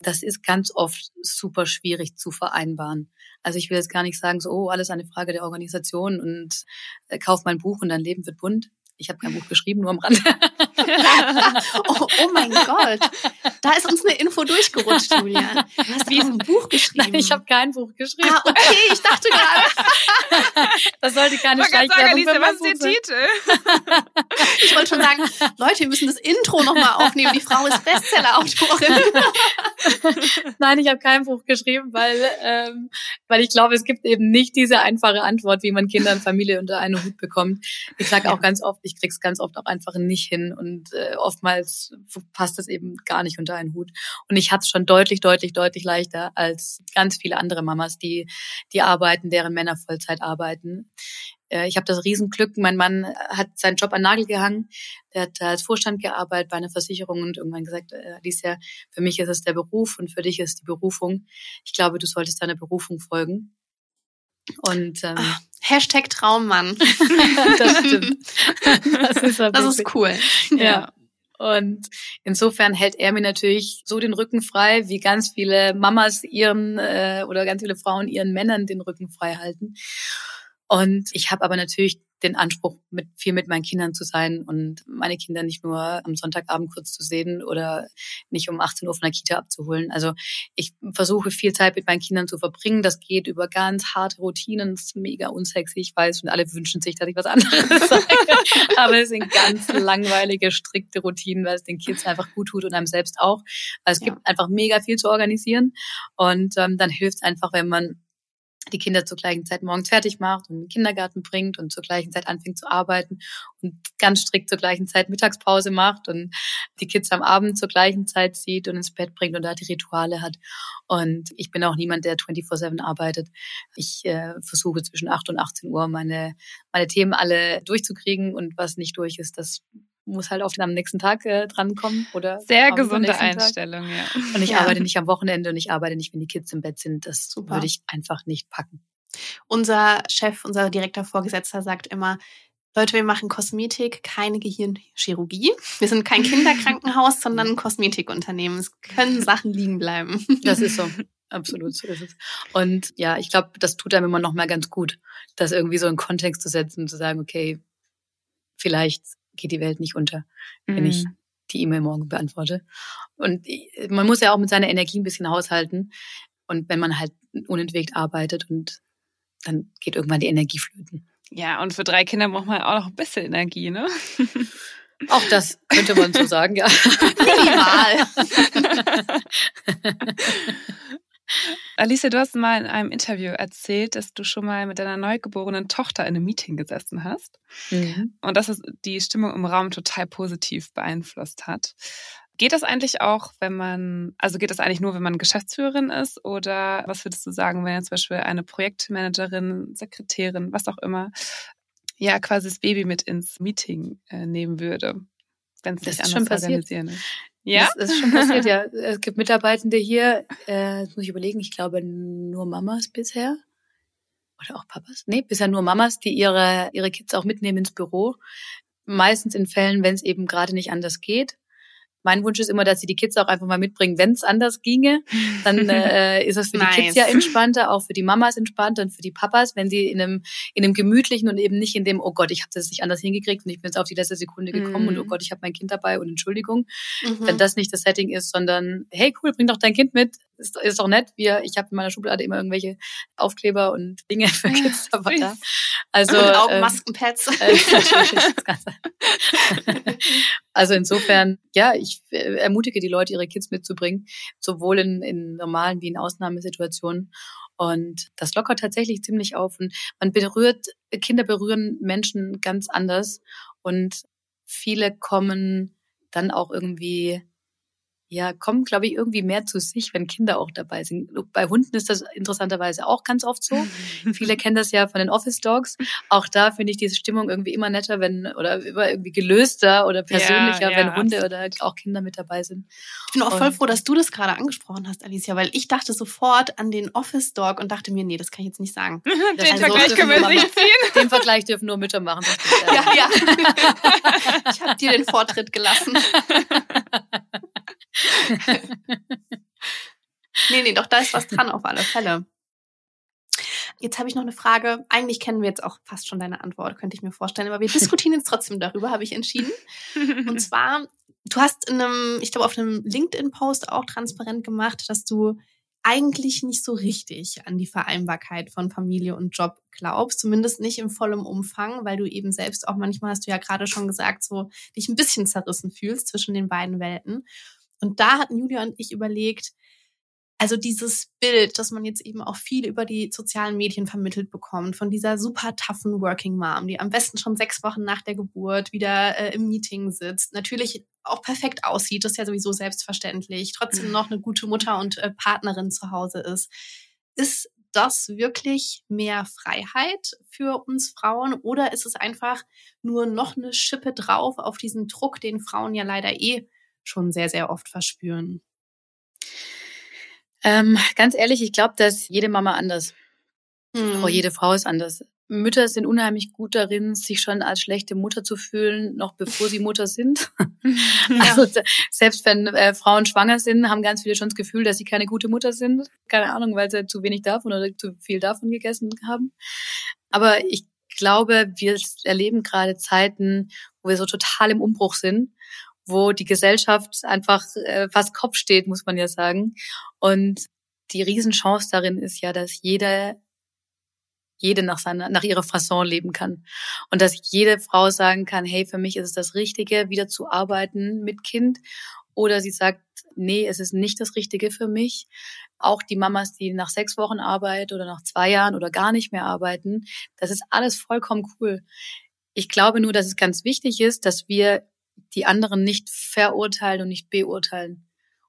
Das ist ganz oft super schwierig zu vereinbaren. Also ich will jetzt gar nicht sagen, so, oh, alles eine Frage der Organisation und äh, kauf mein Buch und dein Leben wird bunt. Ich habe kein Buch geschrieben, nur am Rand. oh, oh, mein Gott. Da ist uns eine Info durchgerutscht, Julia. Du hast wie ein Buch geschrieben. Nein, ich habe kein Buch geschrieben. Ah, okay, ich dachte gerade. das sollte keine Schleichwerbung sagen, was ist der Titel? ich wollte schon sagen, Leute, wir müssen das Intro nochmal aufnehmen. Die Frau ist Bestseller-Autorin. Nein, ich habe kein Buch geschrieben, weil, ähm, weil ich glaube, es gibt eben nicht diese einfache Antwort, wie man Kinder und Familie unter einen Hut bekommt. Ich sage auch ganz oft, ich krieg's ganz oft auch einfach nicht hin und äh, oftmals passt es eben gar nicht unter einen Hut. Und ich hatte es schon deutlich, deutlich, deutlich leichter als ganz viele andere Mamas, die, die arbeiten, deren Männer Vollzeit arbeiten. Äh, ich habe das Riesenglück, mein Mann hat seinen Job an Nagel gehangen, der hat als Vorstand gearbeitet bei einer Versicherung und irgendwann gesagt, äh, Alicia, für mich ist es der Beruf und für dich ist die Berufung. Ich glaube, du solltest deiner Berufung folgen. Und ähm, Hashtag Traummann. das stimmt. Das ist, das ist cool. Ja. ja. Und insofern hält er mir natürlich so den Rücken frei, wie ganz viele Mamas ihren äh, oder ganz viele Frauen ihren Männern den Rücken frei halten. Und ich habe aber natürlich den Anspruch, mit, viel mit meinen Kindern zu sein und meine Kinder nicht nur am Sonntagabend kurz zu sehen oder nicht um 18 Uhr von der Kita abzuholen. Also ich versuche viel Zeit mit meinen Kindern zu verbringen. Das geht über ganz harte Routinen. Das ist mega unsexy, ich weiß, und alle wünschen sich, dass ich was anderes sage. Aber es sind ganz langweilige, strikte Routinen, weil es den Kids einfach gut tut und einem selbst auch. Weil es ja. gibt einfach mega viel zu organisieren. Und ähm, dann hilft es einfach, wenn man die Kinder zur gleichen Zeit morgens fertig macht und in den Kindergarten bringt und zur gleichen Zeit anfängt zu arbeiten und ganz strikt zur gleichen Zeit Mittagspause macht und die Kids am Abend zur gleichen Zeit sieht und ins Bett bringt und da die Rituale hat. Und ich bin auch niemand, der 24-7 arbeitet. Ich äh, versuche zwischen 8 und 18 Uhr meine, meine Themen alle durchzukriegen und was nicht durch ist, das muss halt auf den am nächsten Tag äh, drankommen oder sehr gesunde Einstellung, Tag. ja. Und ich ja. arbeite nicht am Wochenende und ich arbeite nicht, wenn die Kids im Bett sind. Das Super. würde ich einfach nicht packen. Unser Chef, unser direkter Vorgesetzter sagt immer, Leute, wir machen Kosmetik, keine Gehirnchirurgie. Wir sind kein Kinderkrankenhaus, sondern ein Kosmetikunternehmen. Es können Sachen liegen bleiben. Das ist so. Absolut, so ist es. Und ja, ich glaube, das tut einem immer noch mal ganz gut, das irgendwie so in Kontext zu setzen und zu sagen, okay, vielleicht geht die Welt nicht unter, wenn ich mhm. die E-Mail morgen beantworte. Und man muss ja auch mit seiner Energie ein bisschen haushalten. Und wenn man halt unentwegt arbeitet und dann geht irgendwann die Energie flöten. Ja, und für drei Kinder braucht man auch noch ein bisschen Energie, ne? Auch das könnte man so sagen, ja. Minimal. Alicia, du hast mal in einem Interview erzählt, dass du schon mal mit deiner neugeborenen Tochter in einem Meeting gesessen hast mhm. und dass es die Stimmung im Raum total positiv beeinflusst hat. Geht das eigentlich auch, wenn man, also geht das eigentlich nur, wenn man Geschäftsführerin ist oder was würdest du sagen, wenn jetzt zum Beispiel eine Projektmanagerin, Sekretärin, was auch immer, ja quasi das Baby mit ins Meeting äh, nehmen würde, wenn es nicht anders organisieren ist? Ja? Das ist schon passiert, ja. Es gibt Mitarbeitende hier, äh, muss ich überlegen, ich glaube nur Mamas bisher. Oder auch Papas? Nee, bisher nur Mamas, die ihre, ihre Kids auch mitnehmen ins Büro. Meistens in Fällen, wenn es eben gerade nicht anders geht. Mein Wunsch ist immer, dass sie die Kids auch einfach mal mitbringen, wenn es anders ginge. Dann äh, ist es für nice. die Kids ja entspannter, auch für die Mamas entspannter und für die Papas, wenn sie in einem, in einem gemütlichen und eben nicht in dem, oh Gott, ich habe das nicht anders hingekriegt und ich bin jetzt auf die letzte Sekunde gekommen mhm. und oh Gott, ich habe mein Kind dabei und Entschuldigung. Mhm. Wenn das nicht das Setting ist, sondern hey cool, bring doch dein Kind mit, ist, ist doch nett. Wir, ich habe in meiner Schublade immer irgendwelche Aufkleber und Dinge für Kids dabei. Da. Also und Augenmaskenpads. Äh, also insofern, ja, ich äh, ermutige die Leute, ihre Kids mitzubringen, sowohl in, in normalen wie in Ausnahmesituationen. Und das lockert tatsächlich ziemlich auf. Und man berührt, Kinder berühren Menschen ganz anders. Und viele kommen dann auch irgendwie ja, kommen, glaube ich, irgendwie mehr zu sich, wenn Kinder auch dabei sind. Bei Hunden ist das interessanterweise auch ganz oft so. Viele kennen das ja von den Office Dogs. Auch da finde ich diese Stimmung irgendwie immer netter, wenn, oder immer irgendwie gelöster oder persönlicher, ja, ja, wenn Hunde absolut. oder auch Kinder mit dabei sind. Ich bin auch voll froh, dass du das gerade angesprochen hast, Alicia, weil ich dachte sofort an den Office Dog und dachte mir, nee, das kann ich jetzt nicht sagen. den also Vergleich können wir nicht ziehen. Den Vergleich dürfen nur Mütter machen. ja, ja. ich habe dir den Vortritt gelassen. nee, nee, doch, da ist was dran auf alle Fälle. Jetzt habe ich noch eine Frage. Eigentlich kennen wir jetzt auch fast schon deine Antwort, könnte ich mir vorstellen. Aber wir diskutieren jetzt trotzdem darüber, habe ich entschieden. Und zwar, du hast in einem, ich glaube, auf einem LinkedIn-Post auch transparent gemacht, dass du eigentlich nicht so richtig an die Vereinbarkeit von Familie und Job glaubst, zumindest nicht im vollen Umfang, weil du eben selbst auch manchmal, hast du ja gerade schon gesagt, so dich ein bisschen zerrissen fühlst zwischen den beiden Welten. Und da hatten Julia und ich überlegt, also dieses Bild, das man jetzt eben auch viel über die sozialen Medien vermittelt bekommt, von dieser super toughen Working Mom, die am besten schon sechs Wochen nach der Geburt wieder äh, im Meeting sitzt, natürlich auch perfekt aussieht, das ist ja sowieso selbstverständlich, trotzdem noch eine gute Mutter und äh, Partnerin zu Hause ist. Ist das wirklich mehr Freiheit für uns Frauen oder ist es einfach nur noch eine Schippe drauf auf diesen Druck, den Frauen ja leider eh schon sehr, sehr oft verspüren? Ähm, ganz ehrlich, ich glaube, dass jede Mama anders. Mhm. Auch jede Frau ist anders. Mütter sind unheimlich gut darin, sich schon als schlechte Mutter zu fühlen, noch bevor sie Mutter sind. Ja. Also selbst wenn äh, Frauen schwanger sind, haben ganz viele schon das Gefühl, dass sie keine gute Mutter sind. Keine Ahnung, weil sie zu wenig davon oder zu viel davon gegessen haben. Aber ich glaube, wir erleben gerade Zeiten, wo wir so total im Umbruch sind wo die Gesellschaft einfach äh, fast Kopf steht, muss man ja sagen. Und die Riesenchance darin ist ja, dass jeder jede nach seiner, nach ihrer Fasson leben kann. Und dass jede Frau sagen kann, hey, für mich ist es das Richtige, wieder zu arbeiten mit Kind oder sie sagt, nee, es ist nicht das Richtige für mich. Auch die Mamas, die nach sechs Wochen arbeiten oder nach zwei Jahren oder gar nicht mehr arbeiten, das ist alles vollkommen cool. Ich glaube nur, dass es ganz wichtig ist, dass wir die anderen nicht verurteilen und nicht beurteilen.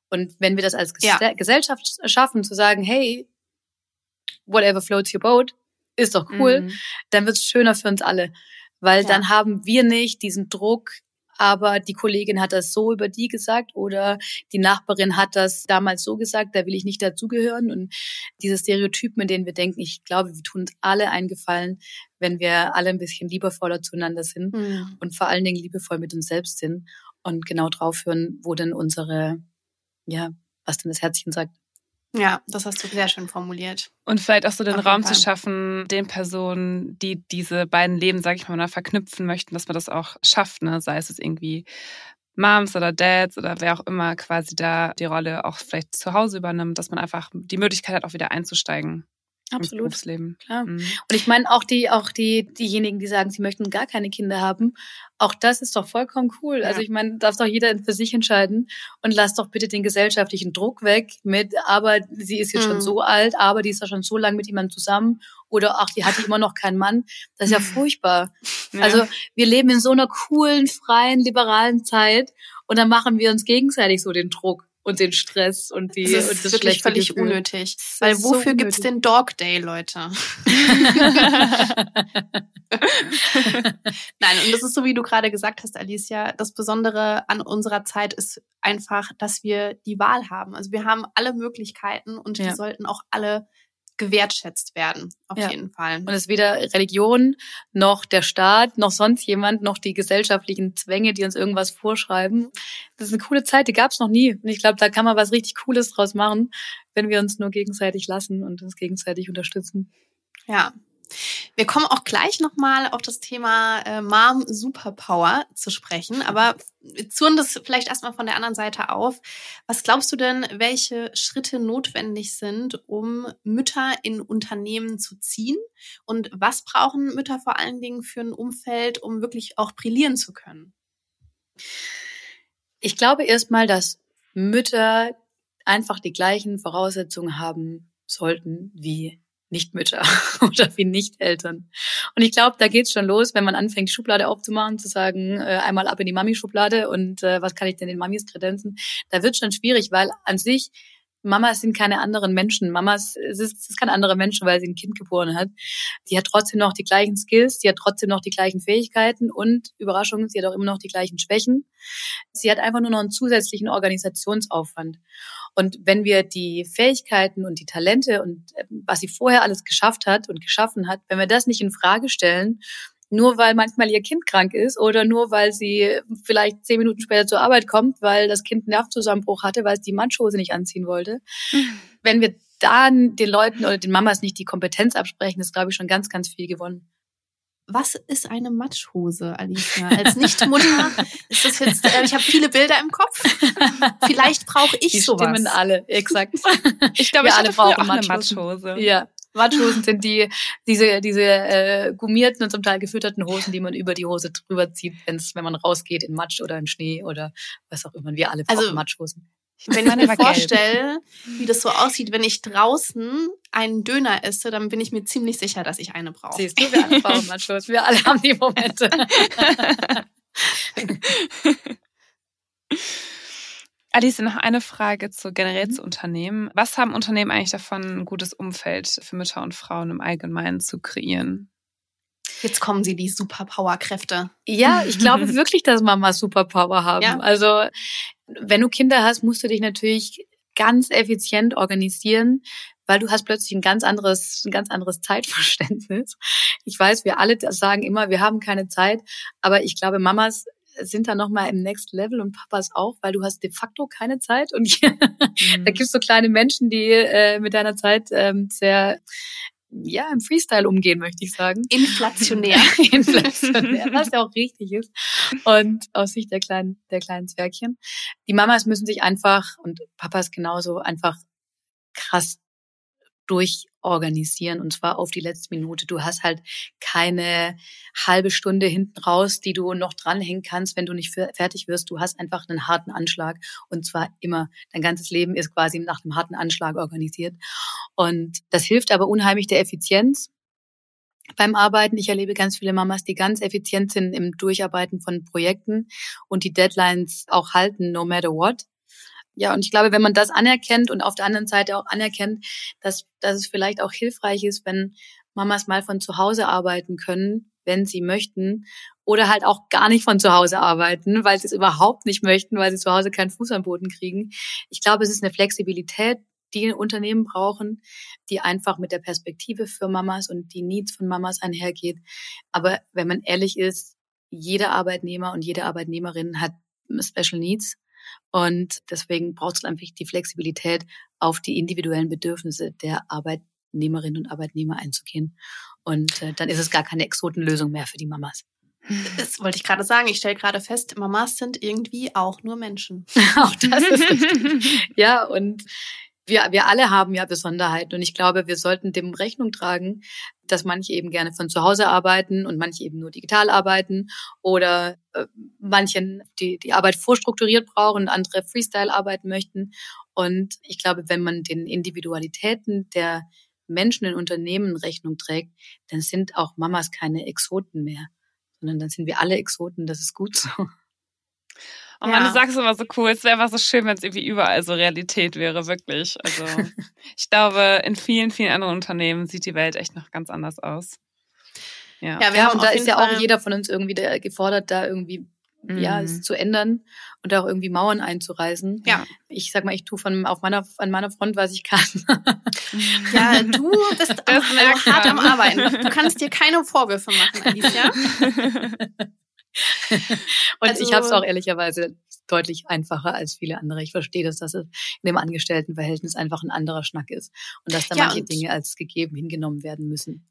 Und wenn wir das als ja. Gesellschaft schaffen, zu sagen, hey, whatever floats your boat, ist doch cool, mhm. dann wird es schöner für uns alle. Weil ja. dann haben wir nicht diesen Druck, aber die Kollegin hat das so über die gesagt oder die Nachbarin hat das damals so gesagt, da will ich nicht dazugehören. Und diese Stereotypen, in denen wir denken, ich glaube, wir tun uns alle einen Gefallen, wenn wir alle ein bisschen liebevoller zueinander sind mhm. und vor allen Dingen liebevoll mit uns selbst sind und genau drauf hören, wo denn unsere, ja, was denn das Herzchen sagt. Ja, das hast du sehr schön formuliert. Und vielleicht auch so den Raum zu schaffen, den Personen, die diese beiden Leben, sag ich mal, verknüpfen möchten, dass man das auch schafft, ne? Sei es irgendwie Moms oder Dads oder wer auch immer quasi da die Rolle auch vielleicht zu Hause übernimmt, dass man einfach die Möglichkeit hat, auch wieder einzusteigen. Absolut. Berufsleben. Klar. Mhm. Und ich meine auch die, auch die, diejenigen, die sagen, sie möchten gar keine Kinder haben, auch das ist doch vollkommen cool. Ja. Also ich meine, darf doch jeder für sich entscheiden und lass doch bitte den gesellschaftlichen Druck weg mit, aber sie ist jetzt mhm. schon so alt, aber die ist ja schon so lange mit jemandem zusammen oder ach, die hatte immer noch keinen Mann. Das ist ja furchtbar. Ja. Also wir leben in so einer coolen, freien, liberalen Zeit und dann machen wir uns gegenseitig so den Druck und den Stress und die das ist und das wirklich völlig Gefühl. unnötig. Weil wofür so gibt's den Dog Day, Leute? Nein, und das ist so, wie du gerade gesagt hast, Alicia. Das Besondere an unserer Zeit ist einfach, dass wir die Wahl haben. Also wir haben alle Möglichkeiten und ja. die sollten auch alle gewertschätzt werden, auf ja. jeden Fall. Und es ist weder Religion, noch der Staat, noch sonst jemand, noch die gesellschaftlichen Zwänge, die uns irgendwas vorschreiben. Das ist eine coole Zeit, die gab es noch nie. Und ich glaube, da kann man was richtig Cooles draus machen, wenn wir uns nur gegenseitig lassen und uns gegenseitig unterstützen. Ja, wir kommen auch gleich nochmal auf das Thema äh, Mom Superpower zu sprechen, aber zurren das vielleicht erstmal von der anderen Seite auf. Was glaubst du denn, welche Schritte notwendig sind, um Mütter in Unternehmen zu ziehen? Und was brauchen Mütter vor allen Dingen für ein Umfeld, um wirklich auch brillieren zu können? Ich glaube erstmal, dass Mütter einfach die gleichen Voraussetzungen haben sollten wie Nichtmütter oder wie Nicht-Eltern. Und ich glaube, da geht's schon los, wenn man anfängt, Schublade aufzumachen, zu sagen, äh, einmal ab in die Mami-Schublade und äh, was kann ich denn den Mamis kredenzen? Da wird schon schwierig, weil an sich Mamas sind keine anderen Menschen. Mamas es ist, es ist keine andere Menschen, weil sie ein Kind geboren hat. Die hat trotzdem noch die gleichen Skills, die hat trotzdem noch die gleichen Fähigkeiten und Überraschung, sie hat auch immer noch die gleichen Schwächen. Sie hat einfach nur noch einen zusätzlichen Organisationsaufwand. Und wenn wir die Fähigkeiten und die Talente und äh, was sie vorher alles geschafft hat und geschaffen hat, wenn wir das nicht in Frage stellen nur weil manchmal ihr Kind krank ist oder nur weil sie vielleicht zehn Minuten später zur Arbeit kommt, weil das Kind einen Nervzusammenbruch hatte, weil es die Matschhose nicht anziehen wollte. Mhm. Wenn wir dann den Leuten oder den Mamas nicht die Kompetenz absprechen, ist, glaube ich, schon ganz, ganz viel gewonnen. Was ist eine Matschhose, Alicia? Als Nichtmutter ist das jetzt, äh, ich habe viele Bilder im Kopf. Vielleicht brauche ich die sowas. Stimmen alle, exakt. Ich glaube, wir ich alle brauchen eine Matschhose. Ja. Watschhosen sind die diese diese äh, gummierten und zum Teil gefütterten Hosen, die man über die Hose drüber zieht, wenn's, wenn man rausgeht in Matsch oder in Schnee oder was auch immer. Wir alle brauchen also, Matschhosen. Wenn ich mir vorstelle, wie das so aussieht, wenn ich draußen einen Döner esse, dann bin ich mir ziemlich sicher, dass ich eine brauche. Siehst du, wir alle brauchen Matschhosen. Wir alle haben die Momente. Alice, noch eine Frage zu generell mhm. zu Unternehmen. Was haben Unternehmen eigentlich davon, ein gutes Umfeld für Mütter und Frauen im Allgemeinen zu kreieren? Jetzt kommen sie, die Superpower-Kräfte. Ja, ich glaube wirklich, dass Mamas Superpower haben. Ja. Also, wenn du Kinder hast, musst du dich natürlich ganz effizient organisieren, weil du hast plötzlich ein ganz anderes, ein ganz anderes Zeitverständnis. Ich weiß, wir alle sagen immer, wir haben keine Zeit, aber ich glaube, Mamas sind da nochmal im Next Level und Papas auch, weil du hast de facto keine Zeit und mhm. da gibt's so kleine Menschen, die äh, mit deiner Zeit ähm, sehr ja, im Freestyle umgehen, möchte ich sagen. Inflationär. Inflationär, was ja auch richtig ist. Und aus Sicht der kleinen, der kleinen Zwergchen. Die Mamas müssen sich einfach, und Papas genauso, einfach krass durchorganisieren und zwar auf die letzte Minute. Du hast halt keine halbe Stunde hinten raus, die du noch dranhängen kannst, wenn du nicht fertig wirst. Du hast einfach einen harten Anschlag und zwar immer. Dein ganzes Leben ist quasi nach einem harten Anschlag organisiert und das hilft aber unheimlich der Effizienz beim Arbeiten. Ich erlebe ganz viele Mamas, die ganz effizient sind im Durcharbeiten von Projekten und die Deadlines auch halten, no matter what. Ja, und ich glaube, wenn man das anerkennt und auf der anderen Seite auch anerkennt, dass, dass es vielleicht auch hilfreich ist, wenn Mamas mal von zu Hause arbeiten können, wenn sie möchten, oder halt auch gar nicht von zu Hause arbeiten, weil sie es überhaupt nicht möchten, weil sie zu Hause keinen Fuß am Boden kriegen. Ich glaube, es ist eine Flexibilität, die Unternehmen brauchen, die einfach mit der Perspektive für Mamas und die Needs von Mamas einhergeht. Aber wenn man ehrlich ist, jeder Arbeitnehmer und jede Arbeitnehmerin hat Special Needs. Und deswegen braucht es einfach die Flexibilität, auf die individuellen Bedürfnisse der Arbeitnehmerinnen und Arbeitnehmer einzugehen. Und äh, dann ist es gar keine Exotenlösung mehr für die Mamas. Das wollte ich gerade sagen. Ich stelle gerade fest, Mamas sind irgendwie auch nur Menschen. auch das ist richtig. ja, und wir, wir alle haben ja Besonderheiten und ich glaube, wir sollten dem Rechnung tragen, dass manche eben gerne von zu Hause arbeiten und manche eben nur digital arbeiten oder äh, manche die, die Arbeit vorstrukturiert brauchen und andere Freestyle arbeiten möchten. Und ich glaube, wenn man den Individualitäten der Menschen in Unternehmen Rechnung trägt, dann sind auch Mamas keine Exoten mehr, sondern dann sind wir alle Exoten. Das ist gut so. Und ja. man, du sagst immer so cool, es wäre einfach so schön, wenn es irgendwie überall so Realität wäre, wirklich. Also ich glaube, in vielen, vielen anderen Unternehmen sieht die Welt echt noch ganz anders aus. Ja, ja, wir ja und da ist ja auch jeder von uns irgendwie gefordert, da irgendwie mhm. ja, es zu ändern und auch irgendwie Mauern einzureißen. Ja. Ich sag mal, ich tue von auf meiner an meiner Front, was ich kann. ja, du bist das also hart am Arbeiten. Du kannst dir keine Vorwürfe machen, Alicia. und also, ich habe es auch ehrlicherweise deutlich einfacher als viele andere. Ich verstehe das, dass es in dem Angestelltenverhältnis einfach ein anderer Schnack ist und dass da ja, manche Dinge als gegeben hingenommen werden müssen.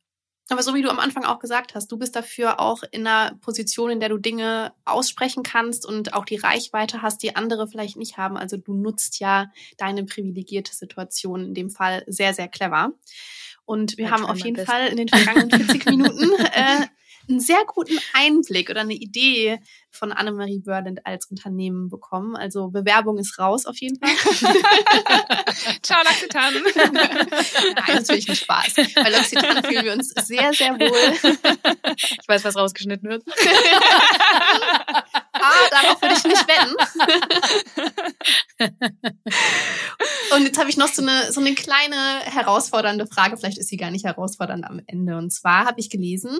Aber so wie du am Anfang auch gesagt hast, du bist dafür auch in einer Position, in der du Dinge aussprechen kannst und auch die Reichweite hast, die andere vielleicht nicht haben. Also du nutzt ja deine privilegierte Situation in dem Fall sehr, sehr clever. Und wir ja, haben auf jeden Fall in den vergangenen 40 Minuten äh, einen sehr guten Einblick oder eine Idee von Annemarie Börland als Unternehmen bekommen. Also Bewerbung ist raus auf jeden Fall. Ciao, L'Occitane. Nein, natürlich ein Spaß. Bei L'Occitane fühlen wir uns sehr, sehr wohl. Ich weiß, was rausgeschnitten wird. Ah, darauf würde ich nicht wetten. Und jetzt habe ich noch so eine, so eine kleine herausfordernde Frage. Vielleicht ist sie gar nicht herausfordernd am Ende. Und zwar habe ich gelesen,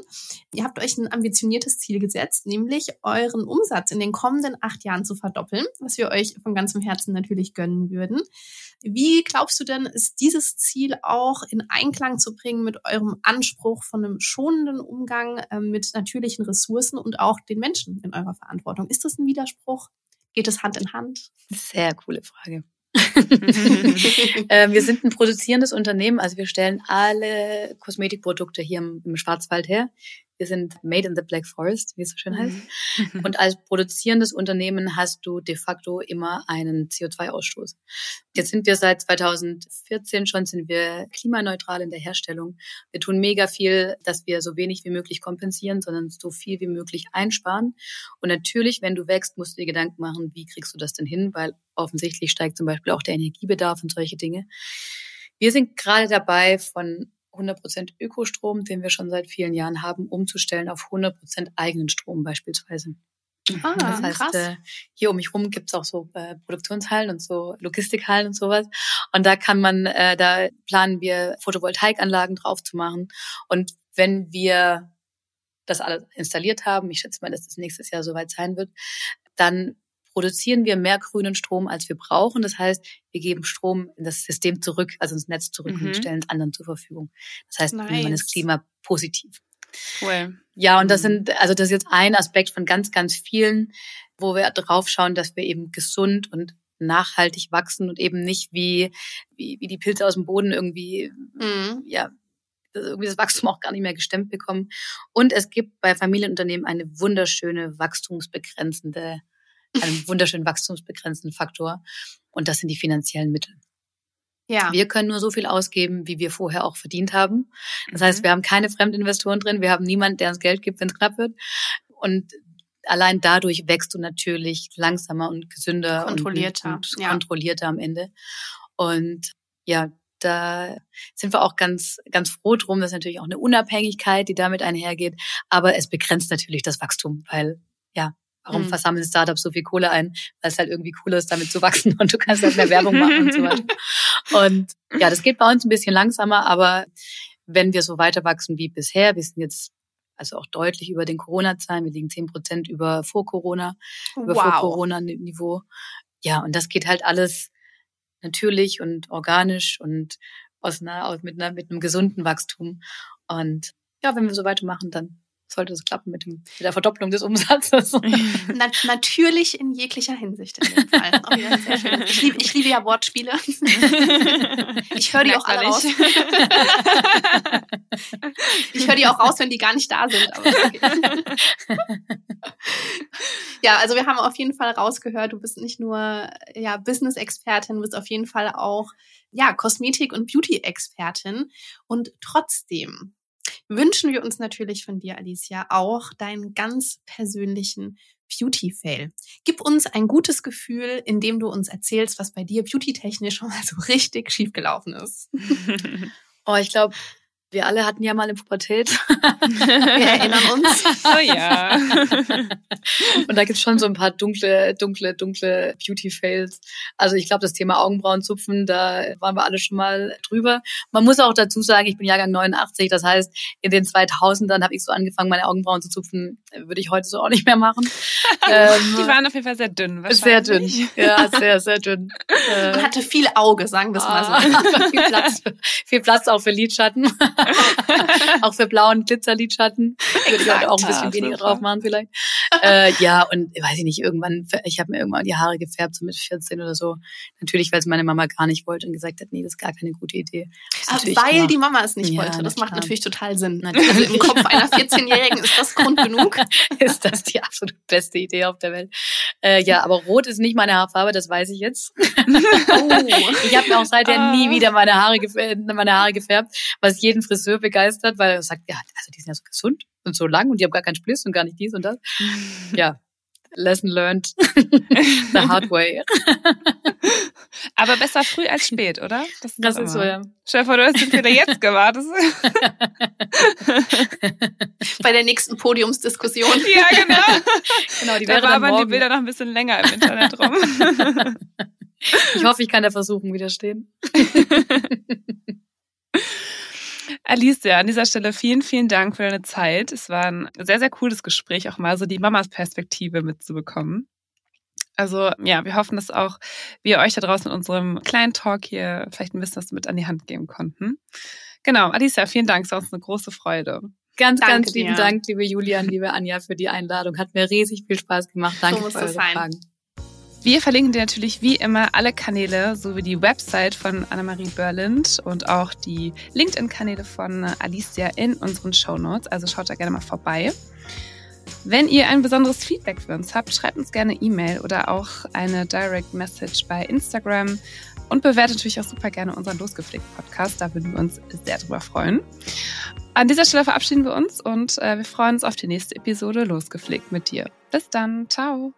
ihr habt euch ein ambitioniertes Ziel gesetzt, nämlich euren Umsatz in den kommenden acht Jahren zu verdoppeln, was wir euch von ganzem Herzen natürlich gönnen würden. Wie glaubst du denn, ist dieses Ziel auch in Einklang zu bringen mit eurem Anspruch von einem schonenden Umgang äh, mit natürlichen Ressourcen und auch den Menschen in eurer Verantwortung? Ist das ein Widerspruch? Geht es Hand in Hand? Sehr coole Frage. äh, wir sind ein produzierendes Unternehmen, also wir stellen alle Kosmetikprodukte hier im, im Schwarzwald her. Wir sind made in the Black Forest, wie es so schön heißt. Mhm. Und als produzierendes Unternehmen hast du de facto immer einen CO2-Ausstoß. Jetzt sind wir seit 2014 schon, sind wir klimaneutral in der Herstellung. Wir tun mega viel, dass wir so wenig wie möglich kompensieren, sondern so viel wie möglich einsparen. Und natürlich, wenn du wächst, musst du dir Gedanken machen, wie kriegst du das denn hin? Weil offensichtlich steigt zum Beispiel auch der Energiebedarf und solche Dinge. Wir sind gerade dabei, von 100% Ökostrom, den wir schon seit vielen Jahren haben, umzustellen auf 100% eigenen Strom beispielsweise. Ah, das heißt, krass. Äh, hier um mich rum gibt's auch so äh, Produktionshallen und so Logistikhallen und sowas. Und da kann man, äh, da planen wir Photovoltaikanlagen drauf zu machen. Und wenn wir das alles installiert haben, ich schätze mal, dass das nächstes Jahr soweit sein wird, dann produzieren wir mehr grünen Strom, als wir brauchen. Das heißt, wir geben Strom in das System zurück, also ins Netz zurück mhm. und stellen es anderen zur Verfügung. Das heißt, nice. man ist klimapositiv. Cool. Ja, und das mhm. sind, also das ist jetzt ein Aspekt von ganz, ganz vielen, wo wir drauf schauen, dass wir eben gesund und nachhaltig wachsen und eben nicht wie, wie, wie die Pilze aus dem Boden irgendwie, mhm. ja, irgendwie das Wachstum auch gar nicht mehr gestemmt bekommen. Und es gibt bei Familienunternehmen eine wunderschöne wachstumsbegrenzende einem wunderschönen wachstumsbegrenzenden Faktor. Und das sind die finanziellen Mittel. Ja. Wir können nur so viel ausgeben, wie wir vorher auch verdient haben. Das heißt, Mhm. wir haben keine Fremdinvestoren drin, wir haben niemanden, der uns Geld gibt, wenn es knapp wird. Und allein dadurch wächst du natürlich langsamer und gesünder Kontrollierter, und, und ja. kontrollierter am Ende. Und ja, da sind wir auch ganz, ganz froh drum. Das ist natürlich auch eine Unabhängigkeit, die damit einhergeht. Aber es begrenzt natürlich das Wachstum, weil ja, warum Mhm. versammeln Startups so viel Kohle ein? Weil es halt irgendwie cooler ist, damit zu wachsen und du kannst halt mehr Werbung machen und so weiter. Und ja, das geht bei uns ein bisschen langsamer, aber wenn wir so weiter wachsen wie bisher, wir sind jetzt also auch deutlich über den Corona-Zahlen, wir liegen zehn Prozent über vor Corona, über vor Wow. Corona-Niveau. Ja, und das geht halt alles natürlich und organisch und aus einer, mit, einer, mit einem gesunden Wachstum. Und ja, wenn wir so weitermachen, dann sollte es klappen mit, dem, mit der Verdopplung des Umsatzes. Na, natürlich in jeglicher Hinsicht in dem Fall. Ja, sehr schön. Ich, liebe, ich liebe ja Wortspiele. Ich höre die auch alle raus. Ich höre die auch raus, wenn die gar nicht da sind. Okay. Ja, also wir haben auf jeden Fall rausgehört, du bist nicht nur ja Business-Expertin, du bist auf jeden Fall auch ja Kosmetik- und Beauty-Expertin. Und trotzdem wünschen wir uns natürlich von dir, Alicia, auch deinen ganz persönlichen Beauty-Fail. Gib uns ein gutes Gefühl, indem du uns erzählst, was bei dir beauty-technisch schon mal so richtig schiefgelaufen ist. Oh, ich glaube, wir alle hatten ja mal eine Pubertät. Wir erinnern uns. oh ja. Und da gibt's schon so ein paar dunkle, dunkle, dunkle Beauty-Fails. Also ich glaube, das Thema Augenbrauenzupfen, da waren wir alle schon mal drüber. Man muss auch dazu sagen, ich bin Jahrgang 89, das heißt, in den 2000ern habe ich so angefangen, meine Augenbrauen zu zupfen. Würde ich heute so auch nicht mehr machen. ähm, Die waren auf jeden Fall sehr dünn. sehr dünn. Ja, sehr, sehr dünn. Äh, Und hatte viel Auge, sagen wir es mal so. Viel, Platz, viel Platz auch für Lidschatten. auch für blauen Glitzerlidschatten. Würde ich heute auch ein bisschen weniger drauf machen vielleicht. äh, ja, und weiß ich nicht, irgendwann, ich habe mir irgendwann die Haare gefärbt, so mit 14 oder so. Natürlich, weil es meine Mama gar nicht wollte und gesagt hat, nee, das ist gar keine gute Idee. Hab's Ah, Weil gemacht. die Mama es nicht Ja, wollte. Das macht klar. natürlich total Sinn. Natürlich. Also im Kopf einer 14-Jährigen ist das Grund genug. ist das die absolut beste Idee auf der Welt. Äh, ja, aber rot ist nicht meine Haarfarbe, das weiß ich jetzt. Oh. Ich habe auch seither Ah. nie wieder meine Haare, gefärbt, meine Haare gefärbt, was jeden Friseur begeistert, weil er sagt, ja, also die sind ja so gesund und so lang und die haben gar keinen Spliss und gar nicht dies und das. Ja, lesson learned the hard way. Aber besser früh als spät, oder? Das doch ist so, ja. Vor, du hast Fehler jetzt. Das Bei der nächsten Podiumsdiskussion. ja, genau. Genau, die Da wabern die. Bilder noch ein bisschen länger im Internet rum. Ich hoffe, ich kann der Versuchung widerstehen. Alicia, an dieser Stelle vielen, vielen Dank für deine Zeit. Es war ein sehr, sehr cooles Gespräch, auch mal so die Mamas Perspektive mitzubekommen. Also ja, wir hoffen, dass auch wir euch da draußen in unserem kleinen Talk hier vielleicht ein bisschen was mit an die Hand geben konnten. Genau, Alicia, vielen Dank, es war uns eine große Freude. Ganz, Danke ganz lieben dir. Dank, liebe Julian, liebe Anja, für die Einladung. Hat mir riesig viel Spaß gemacht. Danke muss für eure sein. Fragen. Wir verlinken dir natürlich wie immer alle Kanäle sowie die Website von Annemarie Berlind und auch die LinkedIn-Kanäle von Alicia in unseren Shownotes. Also schaut da gerne mal vorbei. Wenn ihr ein besonderes Feedback für uns habt, schreibt uns gerne E-Mail oder auch eine Direct Message bei Instagram und bewertet natürlich auch super gerne unseren Losgepflegt Podcast. Da würden wir uns sehr drüber freuen. An dieser Stelle verabschieden wir uns und äh, wir freuen uns auf die nächste Episode Losgepflegt mit dir. Bis dann. Ciao.